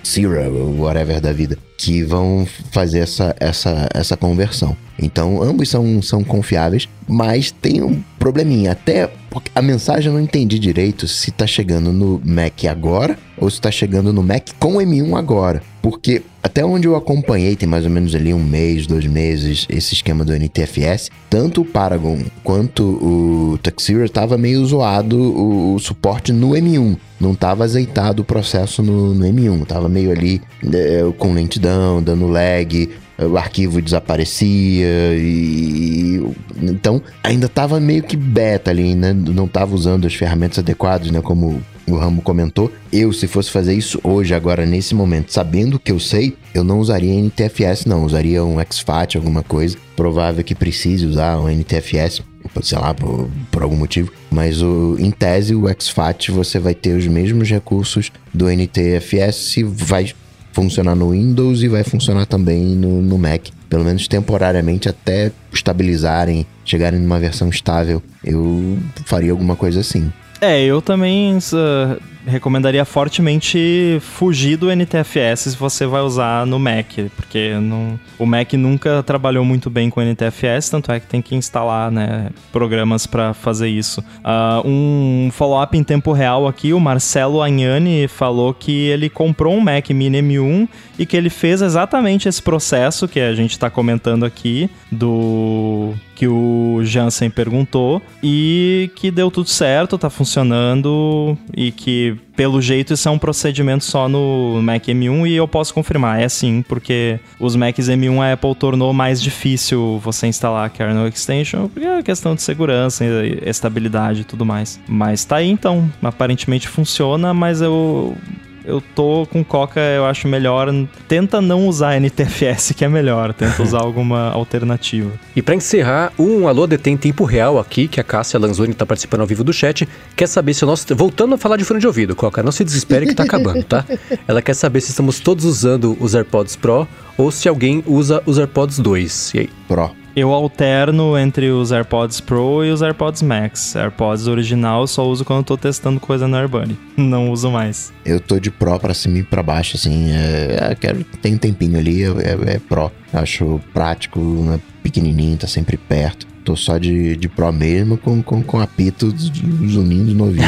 Tuxera, whatever da vida, que vão fazer essa, essa, essa conversão. Então, ambos são, são confiáveis, mas tem um probleminha. Até a mensagem eu não entendi direito se tá chegando no Mac agora ou se tá chegando no Mac com M1 agora. Porque até onde eu acompanhei, tem mais ou menos ali um mês, dois meses, esse esquema do NTFS, tanto o Paragon quanto o Tuxedo tava meio zoado o, o, suporte no M1. Não tava azeitado o processo no, no M1, tava meio ali é, com lentidão, dando lag, o arquivo desaparecia e então ainda estava meio que beta ali, né? Não estava usando as ferramentas adequadas, né? Como o Rambo comentou. Eu, se fosse fazer isso hoje, agora nesse momento, sabendo que eu sei, eu não usaria NTFS, não. Usaria um XFAT, alguma coisa. Provável que precise usar um NTFS, sei lá, por, por algum motivo. Mas o, em tese, o XFAT você vai ter os mesmos recursos do NTFS, vai funcionar no Windows e vai funcionar também no, no Mac. Pelo menos temporariamente, até estabilizarem, chegarem numa versão estável. Eu faria alguma coisa assim.
É, eu também uh, recomendaria fortemente fugir do NTFS se você vai usar no Mac, porque não, o Mac nunca trabalhou muito bem com NTFS, tanto é que tem que instalar né, programas para fazer isso. Uh, um follow-up em tempo real aqui, o Marcelo Agnani falou que ele comprou um Mac Mini M1 e que ele fez exatamente esse processo que a gente está comentando aqui do que o Jansen perguntou e que deu tudo certo, tá funcionando e que pelo jeito isso é um procedimento só no Mac M1 e eu posso confirmar, é sim, porque os Macs M1 a Apple tornou mais difícil você instalar a kernel extension, porque é questão de segurança, estabilidade e tudo mais. Mas tá aí então, aparentemente funciona, mas eu eu tô com Coca, eu acho melhor. Tenta não usar NTFS, que é melhor. Tenta usar alguma alternativa.
E para encerrar, um alô detém tempo real aqui, que a Cássia Lanzoni tá participando ao vivo do chat, quer saber se nós. Voltando a falar de fone de ouvido, Coca, não se desespere que tá acabando, tá? Ela quer saber se estamos todos usando os AirPods Pro ou se alguém usa os AirPods 2. E aí?
Pro.
Eu alterno entre os AirPods Pro e os AirPods Max. AirPods original eu só uso quando eu tô testando coisa no AirBuddy. Não uso mais.
Eu tô de Pro pra cima e pra baixo, assim. É, é, quero, tem um tempinho ali, é, é, é Pro. Acho prático, né, pequenininho, tá sempre perto. Tô só de, de Pro mesmo com, com, com apito zunindo no ouvido.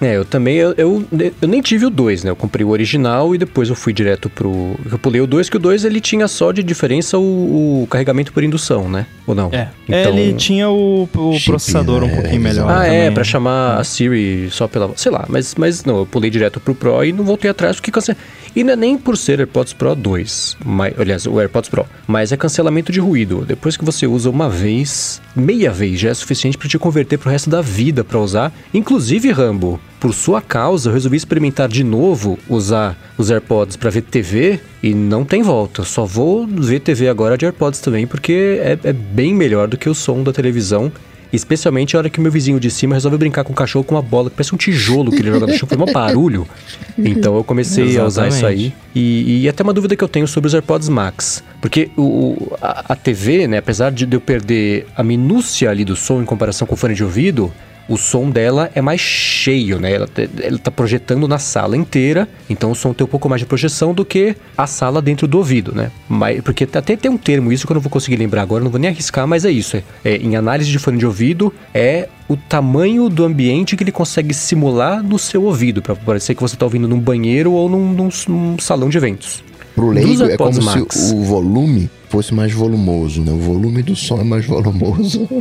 é, eu também, eu, eu, eu, nem tive o 2, né? Eu comprei o original e depois eu fui direto pro... Eu pulei o 2, que o 2 ele tinha só de diferença o, o, carregamento por indução, né? Ou não?
É, então, ele tinha o, o chip, processador né? um pouquinho melhor
Ah,
também.
é, pra chamar a Siri só pela... Sei lá, mas, mas não, eu pulei direto pro Pro e não voltei atrás porque... Cance... E não é nem por ser AirPods Pro 2, mas, aliás, o AirPods Pro, mas é cancelamento de ruído. Depois que você usa uma vez, meia vez já é suficiente para te converter pro resto da vida para usar. Inclusive, Rambo, por sua causa, eu resolvi experimentar de novo usar os AirPods para ver TV e não tem volta. Só vou ver TV agora de AirPods também, porque é, é bem melhor do que o som da televisão Especialmente a hora que o meu vizinho de cima resolve brincar com o cachorro com uma bola que parece um tijolo que ele joga no chão, faz um barulho. Então eu comecei Exatamente. a usar isso aí. E, e, até uma dúvida que eu tenho sobre os AirPods Max. Porque o, a, a TV, né, apesar de eu perder a minúcia ali do som em comparação com o fone de ouvido, o som dela é mais cheio, né? Ela, ela tá projetando na sala inteira, então o som tem um pouco mais de projeção do que a sala dentro do ouvido, né? Mas, porque até tem um termo isso que eu não vou conseguir lembrar agora, não vou nem arriscar, mas é isso. É, é, em análise de fone de ouvido, é o tamanho do ambiente que ele consegue simular no seu ouvido, para parecer que você está ouvindo num banheiro ou num, num, num salão de eventos.
Pro leigo é como Max. se o volume fosse mais volumoso, né? O volume do som é mais volumoso.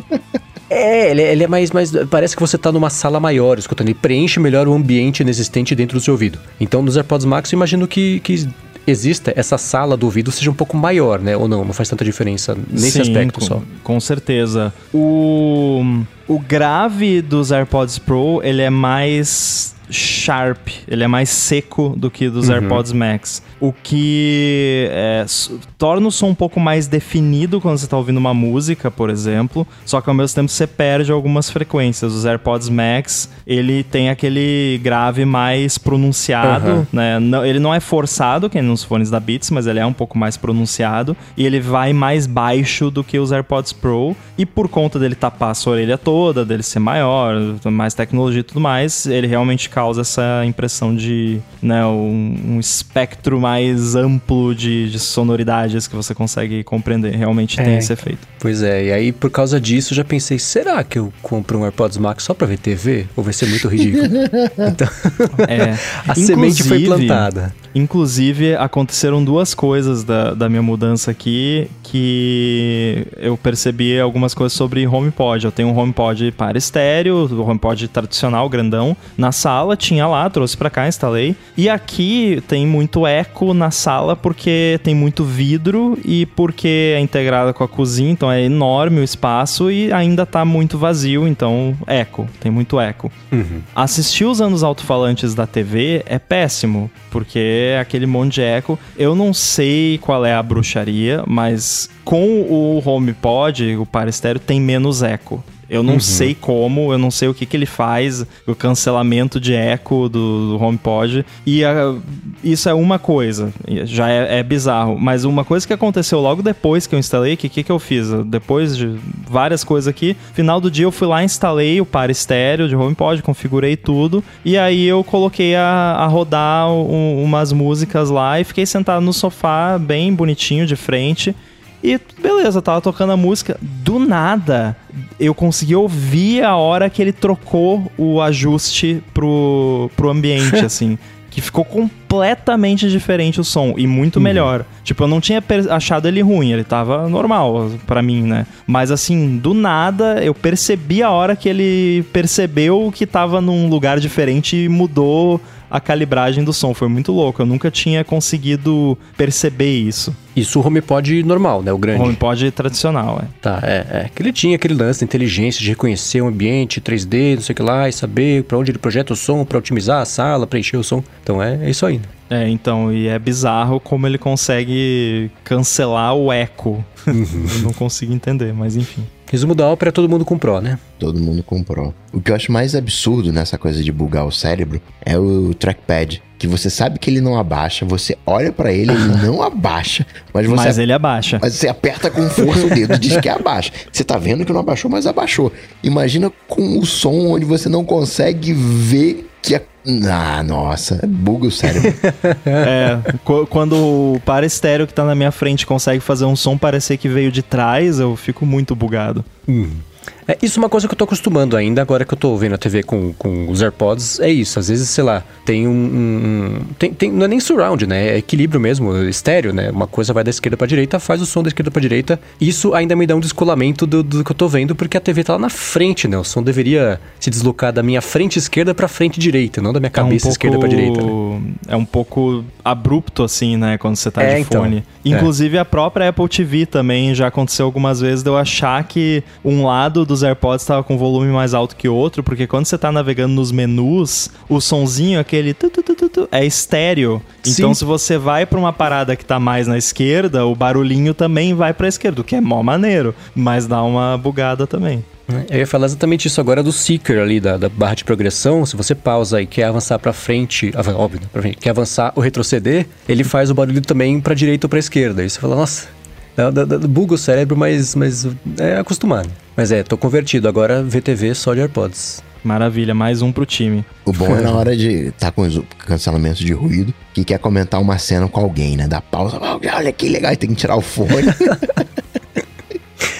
É, ele, ele, é mais, mais. Parece que você está numa sala maior escutando. Ele preenche melhor o ambiente inexistente dentro do seu ouvido. Então, nos AirPods Max, eu imagino que, que exista essa sala do ouvido seja um pouco maior, né? Ou não? Não faz tanta diferença nesse Sim, aspecto
com,
só.
Com certeza. O, o grave dos AirPods Pro, ele é mais sharp, ele é mais seco do que dos uhum. AirPods Max. O que é, torna o som um pouco mais definido quando você está ouvindo uma música, por exemplo. Só que ao mesmo tempo você perde algumas frequências. Os AirPods Max, ele tem aquele grave mais pronunciado, uhum. né? Não, ele não é forçado, que é nos fones da Beats, mas ele é um pouco mais pronunciado. E ele vai mais baixo do que os AirPods Pro. E por conta dele tapar a sua orelha toda, dele ser maior, mais tecnologia e tudo mais, ele realmente causa essa impressão de né, um, um espectro mais amplo de, de, sonoridades que você consegue compreender. Realmente é. tem esse efeito.
Pois é, e aí por causa disso já pensei, será que eu compro um AirPods Max só pra ver TV? Ou vai ser muito ridículo? então, é. a semente foi plantada.
Inclusive, aconteceram duas coisas da, da minha mudança aqui que eu percebi algumas coisas sobre HomePod. Eu tenho um HomePod para estéreo, o HomePod tradicional, grandão, na sala, tinha lá, trouxe para cá, instalei. E aqui tem muito eco na sala porque tem muito vidro e porque é integrada com a cozinha, então é enorme o espaço e ainda tá muito vazio, então eco, tem muito eco. Uhum. Assistir usando os alto-falantes da TV é péssimo, porque é aquele monte de eco. Eu não sei qual é a bruxaria, mas com o HomePod, o par estéreo, tem menos eco. Eu não uhum. sei como, eu não sei o que, que ele faz, o cancelamento de eco do, do HomePod. E a, isso é uma coisa, já é, é, bizarro. Mas uma coisa que aconteceu logo depois que eu instalei, que que, que eu fiz? Depois de várias coisas aqui, final do dia eu fui lá, instalei o par estéreo de HomePod, configurei tudo. E aí eu coloquei a, a rodar um, umas músicas lá e fiquei sentado no sofá, bem bonitinho, de frente. E beleza, tava tocando a música. Do nada, eu consegui ouvir a hora que ele trocou o ajuste pro, pro ambiente, assim. Que ficou completamente diferente o som e muito uhum. melhor. Tipo, eu não tinha achado ele ruim, ele tava normal para mim, né? Mas assim, do nada, eu percebi a hora que ele percebeu que tava num lugar diferente e mudou a calibragem do som. Foi muito louco. Eu nunca tinha conseguido perceber isso.
Isso o HomePod normal, né? O grande.
O HomePod tradicional, é.
Tá, é, é. Que ele tinha aquele lance da inteligência de reconhecer o ambiente 3D, não sei o que lá, e saber para onde ele projeta o som, para otimizar a sala, preencher o som. Então é, é isso aí. Né?
É, então, e é bizarro como ele consegue cancelar o eco. Uhum. Eu não consigo entender, mas enfim.
Resumo da ópera, todo mundo comprou, né?
Todo mundo comprou. O que eu acho mais absurdo nessa coisa de bugar o cérebro é o trackpad que você sabe que ele não abaixa, você olha pra ele, ele não abaixa, mas você
Mas ele abaixa.
mas você aperta com força o dedo, diz que abaixa. Você tá vendo que não abaixou, mas abaixou. Imagina com o som onde você não consegue ver que a... Ah, nossa, buga o cérebro.
É, qu- quando o para estéreo que tá na minha frente consegue fazer um som parecer que veio de trás, eu fico muito bugado.
É, isso é uma coisa que eu tô acostumando ainda, agora que eu tô vendo a TV com, com os AirPods, é isso. Às vezes, sei lá, tem um. um- tem, tem- não é nem surround, né? É equilíbrio mesmo, estéreo, né? Uma coisa vai da esquerda pra direita, faz o som da esquerda pra direita. Isso ainda me dá um descolamento do, do que eu tô vendo, porque a TV tá lá na frente, né? O som deveria se deslocar da minha frente esquerda pra frente direita, não da minha cabeça esquerda pra direita. Né?
É um pouco abrupto, assim, né? Quando você tá
É,
de
então.
fone.
É.
Inclusive, a própria Apple TV também já aconteceu algumas vezes de eu achar que um lado dos AirPods tava com volume mais alto que o outro, porque quando você tá navegando nos menus, o sonzinho, aquele tu, tu, tu, é estéreo. Então,
Sim.
se você vai pra uma parada que tá mais na esquerda, o barulhinho também vai pra esquerda, o que é mó maneiro, mas dá uma bugada também.
Eu ia falar exatamente isso agora do Seeker ali, da, da barra de progressão. Se você pausa e quer avançar pra frente, ah, óbvio, né, pra frente, quer avançar ou retroceder, ele faz o barulho também pra direita ou pra esquerda. Aí você fala, nossa, buga o cérebro, mas, mas é acostumado. Mas é, tô convertido. Agora VTV só de AirPods.
Maravilha, mais um pro time.
O bom é na hora de tá com os cancelamentos de ruído, que quer comentar uma cena com alguém, né? Dá pausa, olha que legal, tem que tirar o fone.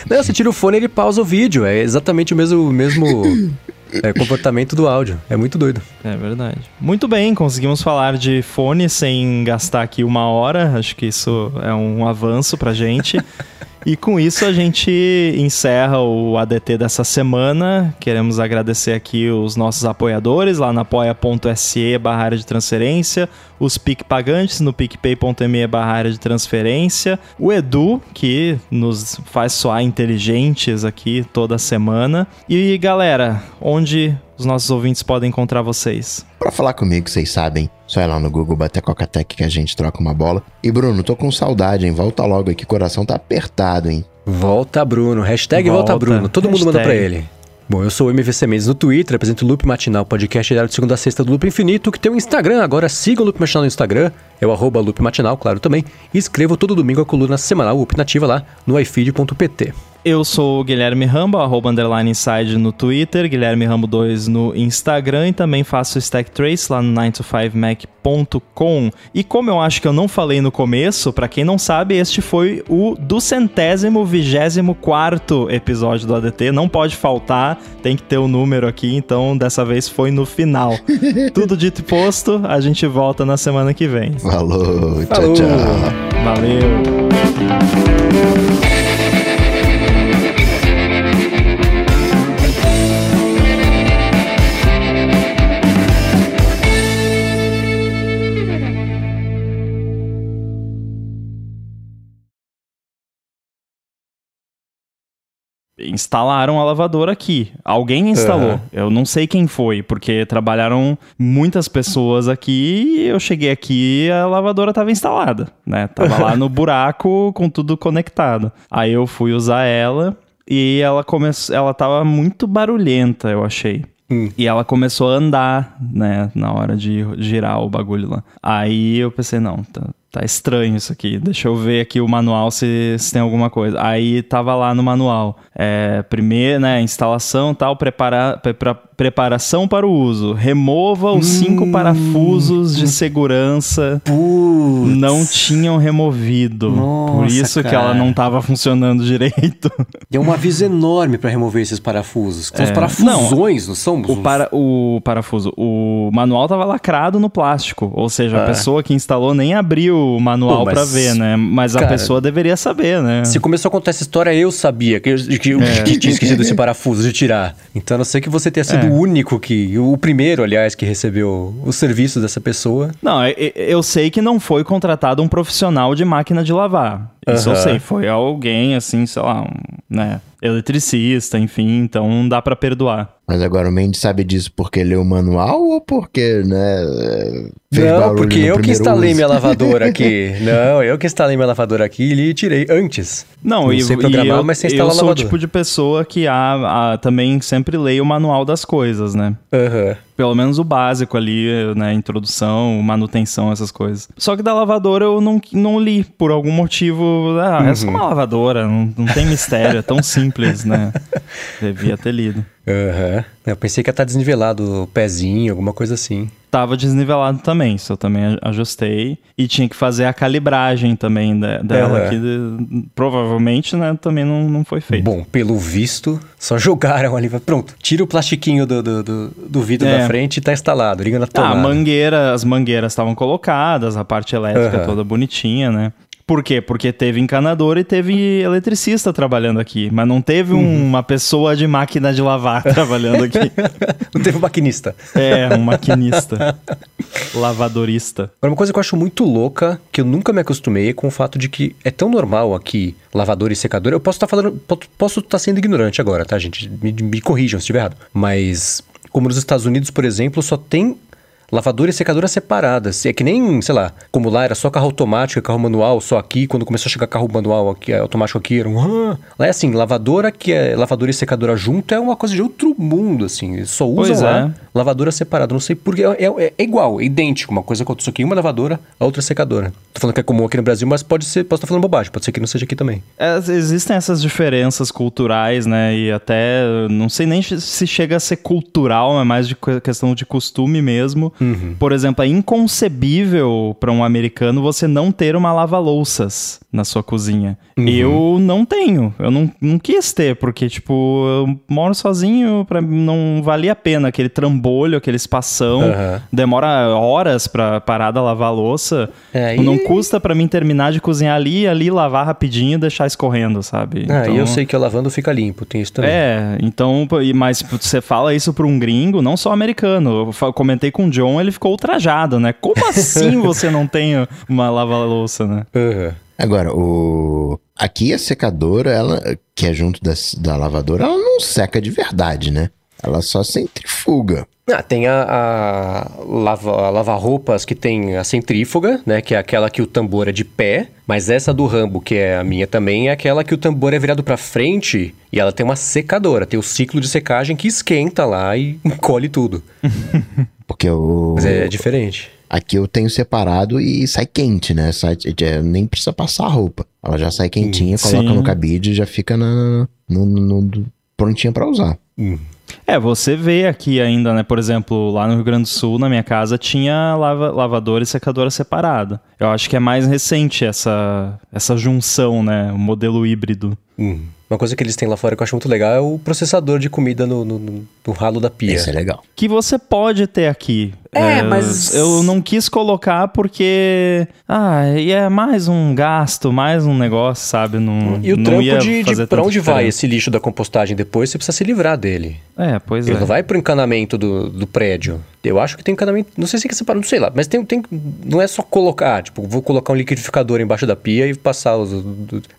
Não, você tira o fone e ele pausa o vídeo. É exatamente o mesmo, o mesmo é, comportamento do áudio. É muito doido.
É verdade. Muito bem, conseguimos falar de fone sem gastar aqui uma hora. Acho que isso é um avanço pra gente. E com isso a gente encerra o ADT dessa semana. Queremos agradecer aqui os nossos apoiadores lá na apoia.se barra área de transferência, os PIC pagantes no picpay.me barra área de transferência, o Edu, que nos faz soar inteligentes aqui toda semana. E galera, onde os nossos ouvintes podem encontrar vocês?
Pra falar comigo, vocês sabem, só ir lá no Google bater Coca-Tech que a gente troca uma bola. E Bruno, tô com saudade, hein? Volta logo aqui, coração tá apertado, hein?
Volta Bruno. Hashtag volta,
Volta.
Bruno. Todo mundo manda pra
Hashtag.
ele. Bom, eu sou o MVC Mendes no Twitter, apresento o Loop Matinal, podcast diário de segunda a sexta do Loop Infinito, que tem um Instagram agora. Siga o Loop Matinal no Instagram, é o arroba Loop Matinal, claro, também. E escrevo todo domingo a coluna semanal opinativa lá no ifeed.pt.
Eu sou o Guilherme Rambo, arroba underline inside no Twitter, Guilherme Rambo 2 no Instagram e também faço Stack Trace lá no 9to5mac.com. E como eu acho que eu não falei no começo, pra quem não sabe, este foi o do centésimo vigésimo quarto episódio do ADT. Não pode faltar, tem que ter o número aqui, então dessa vez foi no final. Tudo dito e posto, a gente volta na semana que vem.
Falou, tchau,
Falou.
tchau.
Valeu! Instalaram a lavadora aqui. Alguém instalou.
Aham.
Eu não sei quem foi, porque trabalharam muitas pessoas aqui e eu cheguei aqui e a lavadora estava instalada, né? Tava lá no buraco com tudo conectado. Aí eu fui usar ela e ela começou, ela tava muito barulhenta, eu achei. E ela começou a andar, né, na hora de girar o bagulho lá. Aí eu pensei, não, tá, tá estranho isso aqui. Deixa eu ver aqui o manual se, se tem alguma coisa. Aí tava lá no manual. É, primeiro, né, instalação tal, prepara, prepara- preparação para o uso. Remova os cinco parafusos de segurança.
Putz.
Não tinham removido. Por
Nossa,
isso que
cara.
ela não tava funcionando direito.
Deu um aviso enorme pra remover esses parafusos. São os
É.
parafusões, não, são?
O, para, o parafuso. O manual tava lacrado no plástico. Ou seja, a
Ah.
pessoa que instalou nem abriu o manual pra ver, né? Mas a
cara,
pessoa deveria saber, né?
Se começou a contar essa história, eu sabia que, que, que tinha esquecido esse parafuso de tirar. Então, a não sei que você tenha sido
É.
o único que. O primeiro, aliás, que recebeu o serviço dessa pessoa.
Não, eu, eu sei que não foi contratado um profissional de máquina de lavar. Isso eu sei. Foi alguém, assim, sei lá, um, né? Eletricista, enfim. Então não dá pra perdoar.
Mas agora o Mendes sabe disso porque leu o manual ou porque, né? fez
não, porque eu que instalei
uso?
minha lavadora aqui. não, eu que instalei minha lavadora aqui e tirei antes.
Não,
Não
e,
sei
e
programar,
eu,
mas você
eu
instala a
sou o tipo de pessoa que a, a- também sempre leio o manual das coisas, né?
Aham.
Pelo menos o básico ali, né? Introdução, manutenção, essas coisas. Só que da lavadora eu não, não li, por algum motivo. Ah, é só uma lavadora, não, não tem mistério, é tão simples, né? Devia ter lido.
Aham. Eu pensei que ia estar desnivelado o pezinho, alguma coisa assim.
Tava desnivelado também, isso eu também a- ajustei. E tinha que fazer a calibragem também de- dela,
Aham.
que de- provavelmente, né, também não, não foi feito.
Bom, pelo visto, só jogaram ali. Pronto, tira o plastiquinho do, do, do, do vidro
É.
da frente e tá instalado. Liga na
Ah, a
tomada.
mangueira, as mangueiras estavam colocadas, a parte elétrica
Aham.
toda bonitinha, né? Por quê? Porque teve encanador e teve eletricista trabalhando aqui, mas não teve um-
Uhum.
uma pessoa de máquina de lavar trabalhando aqui.
Não teve maquinista.
É, um maquinista, lavadorista.
Agora, uma coisa que eu acho muito louca, que eu nunca me acostumei, é com o fato de que é tão normal aqui, lavador e secador. Eu posso estar falando, po- posso estar sendo ignorante agora, tá, gente? Me, me corrijam se estiver errado. Mas, como nos Estados Unidos, por exemplo, só tem lavadora e secadora separadas. É que nem, sei lá, como lá era só carro automático e carro manual, só aqui, quando começou a chegar carro manual aqui, automático aqui, era um... Lá é assim, lavadora que é lavadora e secadora junto é uma coisa de outro mundo, assim. Só usam
Pois
lá
é.
lavadora separada. Não sei porquê. É, é- é igual, é idêntico. Uma coisa aconteceu aqui, uma lavadora, a outra secadora. Tô falando que é comum aqui no Brasil, mas pode ser, posso estar falando bobagem, pode ser que não seja aqui também.
É, existem essas diferenças culturais, né? E até não sei nem se chega a ser cultural, é mais de que- questão de costume mesmo. Por exemplo, é inconcebível para um americano você não ter uma lava-louças na sua cozinha. Eu não tenho, eu não, não quis ter, porque, tipo, eu moro sozinho, pra, não valia a pena aquele trambolho, aquele espação.
Aham.
Demora horas pra parar da lavar a louça.
É,
Tipo, Não
e-
custa pra mim terminar de cozinhar ali, ali lavar rapidinho e deixar escorrendo, sabe?
Ah,
Então-
e eu sei que lavando fica limpo, tem isso também.
É, então, mas você fala isso pra um gringo, não só americano. Eu comentei com o John, ele ficou ultrajado, né? Como assim você não tem uma lava-louça, né?
Aham.
Agora, o... aqui a secadora, ela, que é junto da, da lavadora, ela não seca de verdade, né? Ela só centrifuga.
Ah, tem a, a lava, lava-roupas que tem a centrífuga, né? Que é aquela que o tambor é de pé. Mas essa do Rambo, que é a minha também, é aquela que o tambor é virado pra frente e ela tem uma secadora. Tem o ciclo de secagem que esquenta lá e encolhe tudo.
Porque o...
Mas é diferente.
aqui eu tenho separado e sai quente, né? Sai, é, nem precisa passar a roupa. Ela já sai quentinha, coloca
Sim.
no cabide e já fica na, no, no- no- prontinha pra usar.
É, você vê aqui ainda, né? Por exemplo, lá no Rio Grande do Sul, na minha casa, tinha lava, lavadora e secadora separada. Eu acho que é mais recente essa, essa junção, né? O modelo híbrido.
Hum. Uma coisa que eles têm lá fora que eu acho muito legal é o processador de comida no, no- no- no ralo da pia.
Isso é legal.
que você pode ter aqui.
É, mas-
Eu não quis colocar porque. Ah, e é mais um gasto, mais um negócio, sabe? Não,
E o
não
trampo
ia
de, de pra onde vai esse lixo da compostagem depois, você precisa se livrar dele.
É, pois
Ele
é.
não vai pro encanamento do, do prédio. Eu acho que tem encanamento. Não sei se é que separado, não sei lá. Mas tem, tem. Não é só colocar, tipo, vou colocar um liquidificador embaixo da pia e passar os.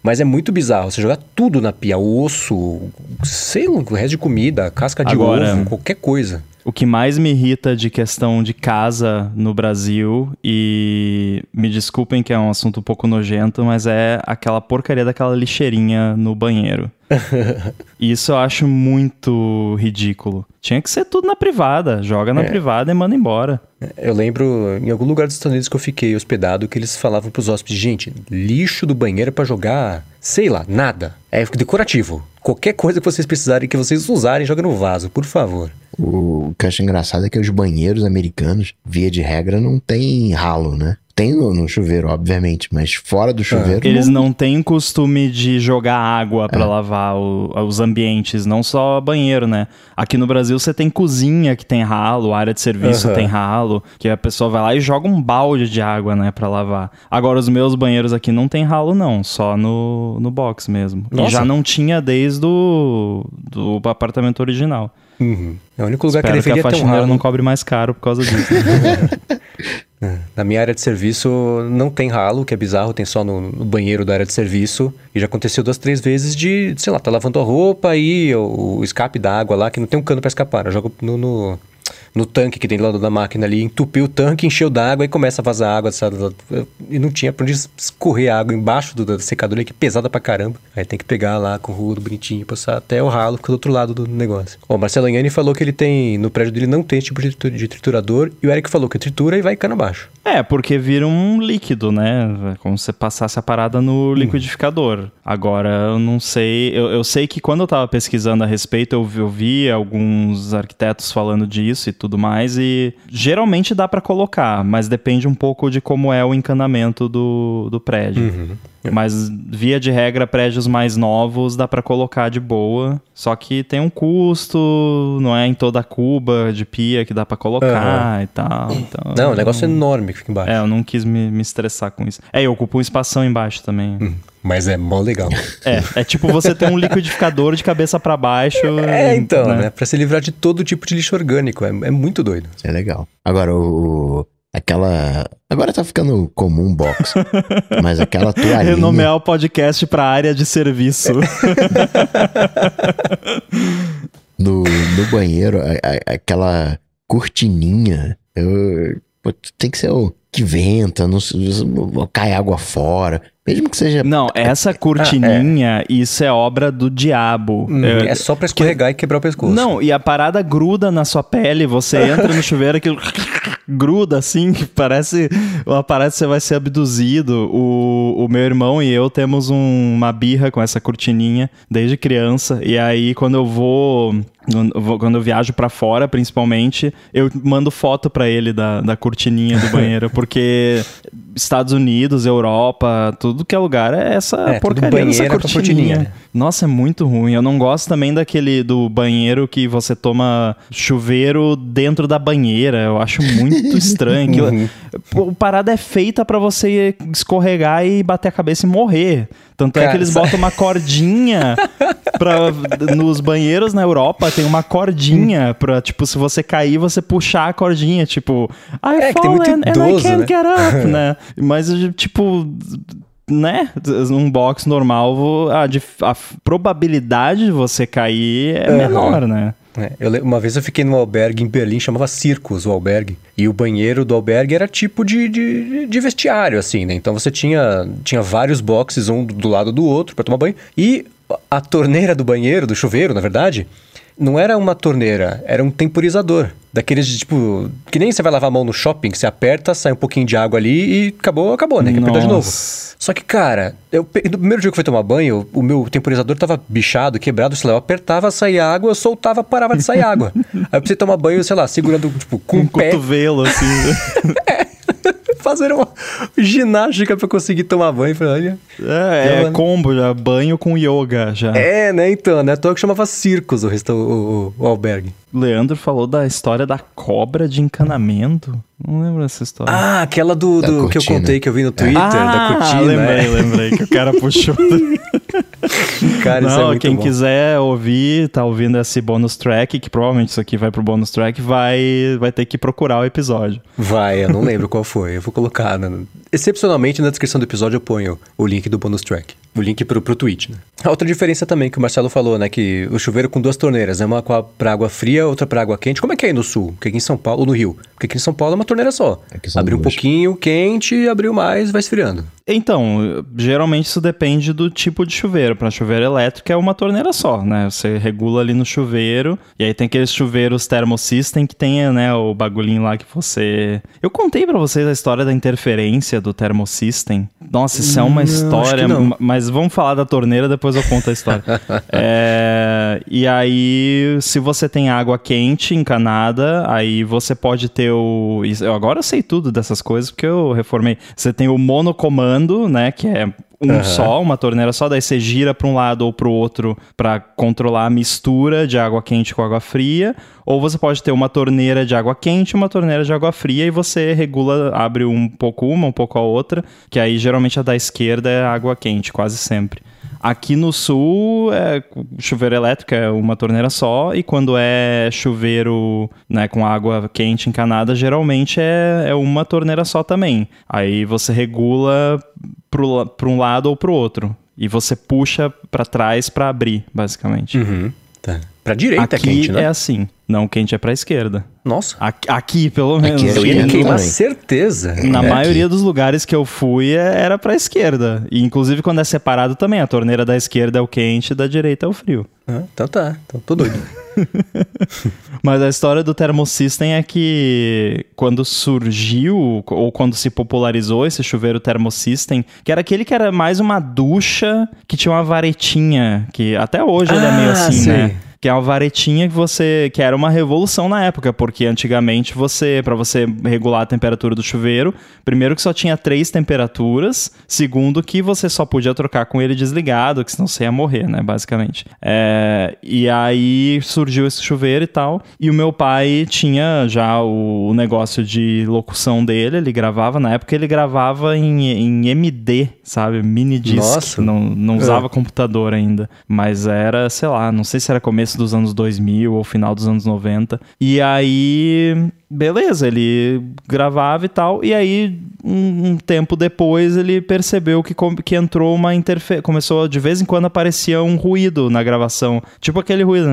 Mas é muito bizarro. Você jogar tudo na pia, osso, sei lá, o resto de comida, casca de
Agora-
ovo, qualquer coisa.
O que mais me irrita de questão de casa no Brasil, e me desculpem que é um assunto um pouco nojento, mas é aquela porcaria daquela lixeirinha no banheiro. Isso eu acho muito ridículo. Tinha que ser tudo na privada. Joga na
É.
privada e manda embora.
Eu lembro em algum lugar dos Estados Unidos que eu fiquei hospedado que eles falavam pros hóspedes: gente, lixo do banheiro é pra jogar, sei lá, nada. É decorativo. Qualquer coisa que vocês precisarem, que vocês usarem, joga no vaso, por favor.
O que eu acho engraçado é que os banheiros americanos, via de regra, não tem ralo, né? Tem no, no chuveiro, obviamente, mas fora do chuveiro.
Eles não têm costume de jogar água pra lavar o- os ambientes, não só banheiro, né? Aqui no Brasil você tem cozinha que tem ralo, área de serviço
Aham.
tem ralo, que a pessoa vai lá e joga um balde de água, né, Pra lavar. Agora os meus banheiros aqui não tem ralo não, só no, no box mesmo. E
Nossa.
já não tinha desde o do apartamento original.
Uhum. É o único lugar
Espero
que
que, a
deveria ter um ralo.
não cobre mais caro por causa disso. né?
Na minha área de serviço não tem ralo, que é bizarro, tem só no, no banheiro da área de serviço. E já aconteceu duas, três vezes de, sei lá, tá lavando a roupa e o, o escape da água lá, que não tem um cano pra escapar. Eu jogo no, no, no tanque que tem do lado da máquina ali, entupiu o tanque, encheu d'água e começa a vazar água. Sabe? E não tinha pra onde escorrer água embaixo do, da secadora, que é pesada pra caramba. Aí tem que pegar lá com o rodo bonitinho, passar até o ralo, fica do outro lado do negócio. O Marcelo Anhani falou que ele tem, no prédio dele não tem esse tipo de, de triturador, e o Eric falou que tritura e vai cano abaixo.
É, porque vira um líquido, né? Como se você passasse a parada no liquidificador. Agora, eu não sei. Eu, eu sei que quando eu tava pesquisando a respeito, eu, eu vi alguns arquitetos falando disso e tudo mais, e geralmente dá para colocar, mas depende um pouco de como é o encanamento do, do prédio.
Uhum.
Mas via de regra, prédios mais novos dá para colocar de boa. Só que tem um custo, não é em toda a cuba de pia que dá para colocar
Uhum.
e tal. Então,
Não, o negócio é enorme que fica embaixo.
É, eu não quis me, me estressar com isso. É, eu ocupo um espação embaixo também.
Hum, Mas é mó legal.
É, é tipo você ter um liquidificador de cabeça para baixo.
É, então, né? Pra se livrar de todo tipo de lixo orgânico. É, é muito doido.
É legal. Agora, o. Aquela. Agora tá ficando comum box. mas aquela toalhinha.
Renomear o podcast pra área de serviço.
no, no banheiro, a- a- aquela cortininha. Eu, pô, tem que ser o que venta, não, se- cai água fora. Mesmo que seja.
Não, essa cortininha, isso é obra do diabo.
Hum,
É-
é só pra escorregar e quebrar o pescoço.
Não, e a parada gruda na sua pele, você entra no chuveiro, aquilo gruda assim, que parece uma parada que você vai ser abduzido. O, o meu irmão e eu temos um- uma birra com essa cortininha desde criança, e aí quando eu vou. quando eu viajo pra fora, principalmente, eu mando foto pra ele da, da cortininha do banheiro, porque Estados Unidos, Europa, tudo que é lugar é essa
É,
porcaria
com
cortininha.
cortininha, né?
Nossa, é muito ruim. Eu não gosto também daquele do banheiro que você toma chuveiro dentro da banheira. Eu acho muito estranho. Aquilo-
Uhum.
A parada é feita pra você escorregar e bater a cabeça e morrer. Tanto é
Cara,
que eles botam uma cordinha pra, nos banheiros na Europa, tem uma cordinha pra, tipo, se você cair, você puxar a cordinha, tipo, I
É,
fallen and I
idoso,
can't
né?
get up, né? Mas, tipo, né? Num box normal, a, a probabilidade de você cair é menor, né?
É, uma vez eu fiquei num albergue em Berlim, chamava Circus o albergue. E o banheiro do albergue era tipo de, de, de vestiário, assim, né? Então você tinha, tinha vários boxes, um do lado do outro, pra tomar banho. E a torneira do banheiro, do chuveiro, na verdade, não era uma torneira, era um temporizador. Daqueles de tipo. Que nem você vai lavar a mão no shopping, você aperta, sai um pouquinho de água ali e acabou, acabou, né? Que apertar de novo. Só que, cara, eu, no primeiro dia que eu fui tomar banho, o meu temporizador tava bichado, quebrado, sei lá, eu apertava, saía água, eu soltava, parava de sair água. Aí eu precisei tomar banho, sei lá, segurando, tipo, com
Um
o pé,
cotovelo, assim.
fazer uma ginástica pra conseguir tomar banho. Falei, olha.
é, é combo já, banho com yoga já.
É, né, então, né? Toa que chamava Circos o, resta- o, o- o albergue.
Leandro falou da história da cobra de encanamento. Não lembro dessa história.
Ah, aquela do,
Da
do que eu contei que eu vi no Twitter, da
Ah,
cortina.
lembrei,
é.
lembrei que o cara puxou.
Cara, isso é
Não,
muito
quem
bom.
quiser ouvir, tá ouvindo esse bônus track, que provavelmente isso aqui vai pro bônus track, vai, vai ter que procurar o episódio.
Vai, eu não lembro qual foi. Eu vou colocar. na- Excepcionalmente, na descrição do episódio eu ponho o link do bonus track. O link pro, pro tweet, né? A outra diferença também que o Marcelo falou, né? Que o chuveiro com duas torneiras, né? Uma com a- pra água fria, outra pra água quente. Como é que é aí no sul? Porque aqui em São Paulo, ou no Rio? Porque aqui em São Paulo é uma torneira só.
São
Abriu um pouquinho quente, abriu mais, vai esfriando.
Então, geralmente isso depende do tipo de chuveiro. Para chuveiro elétrico é uma torneira só, né? Você regula ali no chuveiro, e aí tem aqueles chuveiros thermosystem que tem, né, o bagulhinho lá que você... Eu contei pra vocês a história da interferência do thermosystem. Nossa, isso é uma
Não,
história,
que não.
ma- mas vamos falar da torneira, depois eu conto a história. É, e aí, se você tem água quente encanada, aí você pode ter o. eu Agora sei tudo dessas coisas porque eu reformei. Você tem o monocomando, né? Que é um
Aham.
só, uma torneira só, daí você gira para um lado ou para o outro para controlar a mistura de água quente com água fria. Ou você pode ter uma torneira de água quente e uma torneira de água fria e você regula, abre um pouco uma, um pouco a outra, que aí geralmente a da esquerda é água quente, quase sempre. Aqui no sul, é, chuveiro elétrico é uma torneira só, e quando é chuveiro né, com água quente encanada, geralmente é, é uma torneira só também. Aí você regula para um lado ou para o outro. E você puxa para trás para abrir, basicamente.
Uhum. Tá. Pra direita
aqui
é quente, né?
é assim. Não, quente é pra esquerda.
Nossa.
Aqui, aqui, pelo menos.
Aqui é
Eu ia queimar
também.
certeza.
Na
É
maioria
aqui.
dos lugares que eu fui é- era pra esquerda. E inclusive quando é separado também. A torneira da esquerda é o quente e da direita é o frio.
Ah, então tá, então tô doido.
Mas a história do Thermosystem é que quando surgiu, ou quando se popularizou esse chuveiro Thermosystem, que era aquele que era mais uma ducha que tinha uma varetinha, que até hoje ele é meio
Ah,
assim,
sei.
né? Que é uma varetinha que você. que era uma revolução na época, porque antigamente você, para você regular a temperatura do chuveiro, primeiro que só tinha três temperaturas, segundo que você só podia trocar com ele desligado, que senão você ia morrer, né? Basicamente. É, e aí surgiu esse chuveiro e tal. E o meu pai tinha já o, negócio de locução dele, ele gravava, na época ele gravava em, em MD, sabe? Mini disc.
Nossa.
Não, não usava computador ainda. Mas era, sei lá, não sei se era começo dos anos 2000 ou final dos anos 90. E aí, beleza, ele gravava e tal. E aí, um, um tempo depois, ele percebeu que, que entrou uma interferência. Começou, de vez em quando, aparecia um ruído na gravação. Tipo aquele ruído,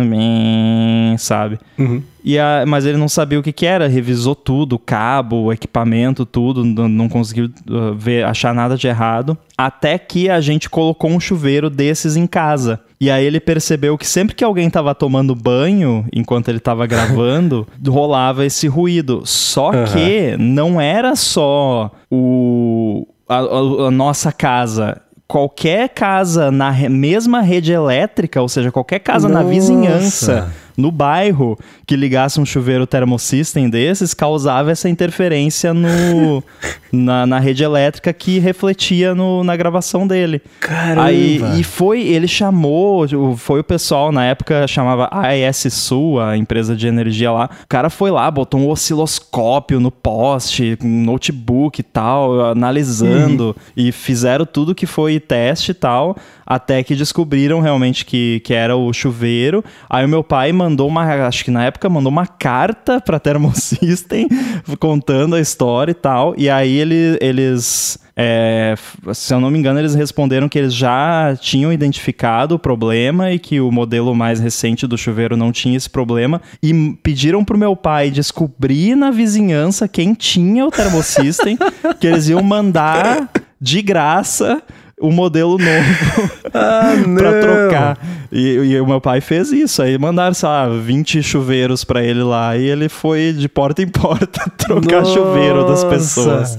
sabe?
Uhum.
E a- mas ele não sabia o que, que era, revisou tudo, cabo, equipamento, tudo, não, não conseguiu uh, ver, achar nada de errado. Até que a gente colocou um chuveiro desses em casa. E aí ele percebeu que sempre que alguém tava tomando banho, enquanto ele tava gravando, rolava esse ruído. Só
Aham.
que não era só o, a, a- nossa casa. Qualquer casa na mesma rede elétrica, ou seja, qualquer casa na
Nossa.
vizinhança, no bairro, que ligasse um chuveiro thermosystem desses, causava essa interferência no, na, na rede elétrica que refletia no- na gravação dele.
Caramba.
Aí, e foi, ele chamou, foi o pessoal, na época chamava AES Sul, a empresa de energia lá. O cara foi lá, botou um osciloscópio no poste, um notebook e tal, analisando, e fizeram tudo que foi teste e tal, até que descobriram realmente que, que era o chuveiro. Aí o meu pai mandou uma, acho que na época mandou uma carta pra Thermosystem contando a história e tal, e aí ele, eles é, se eu não me engano, eles responderam que eles já tinham identificado o problema e que o modelo mais recente do chuveiro não tinha esse problema. E pediram pro meu pai descobrir na vizinhança quem tinha o Thermosystem, que eles iam mandar de graça o modelo novo
Ah,
pra
não.
trocar. E, e o meu pai fez isso. Aí mandaram, sei lá, 20 chuveiros pra ele lá e ele foi de porta em porta trocar
Nossa.
chuveiro das pessoas.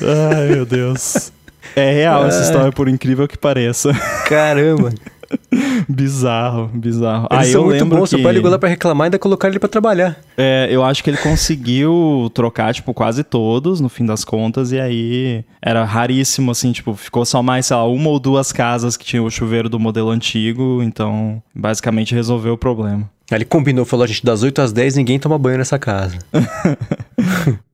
Ai, meu Deus. É real essa história, por incrível que pareça.
Caramba.
bizarro, bizarro.
Eles
Aí
são
eu lembro
bons.
que...
Seu pai ligou lá pra reclamar e ainda colocaram ele pra trabalhar.
É, eu acho que ele conseguiu trocar, tipo, quase todos, no fim das contas, e aí era raríssimo, assim, tipo, ficou só mais, sei lá, uma ou duas casas que tinham o chuveiro do modelo antigo, então, basicamente resolveu o problema.
Aí ele combinou, falou, gente, das 8 às 10 ninguém toma banho nessa casa.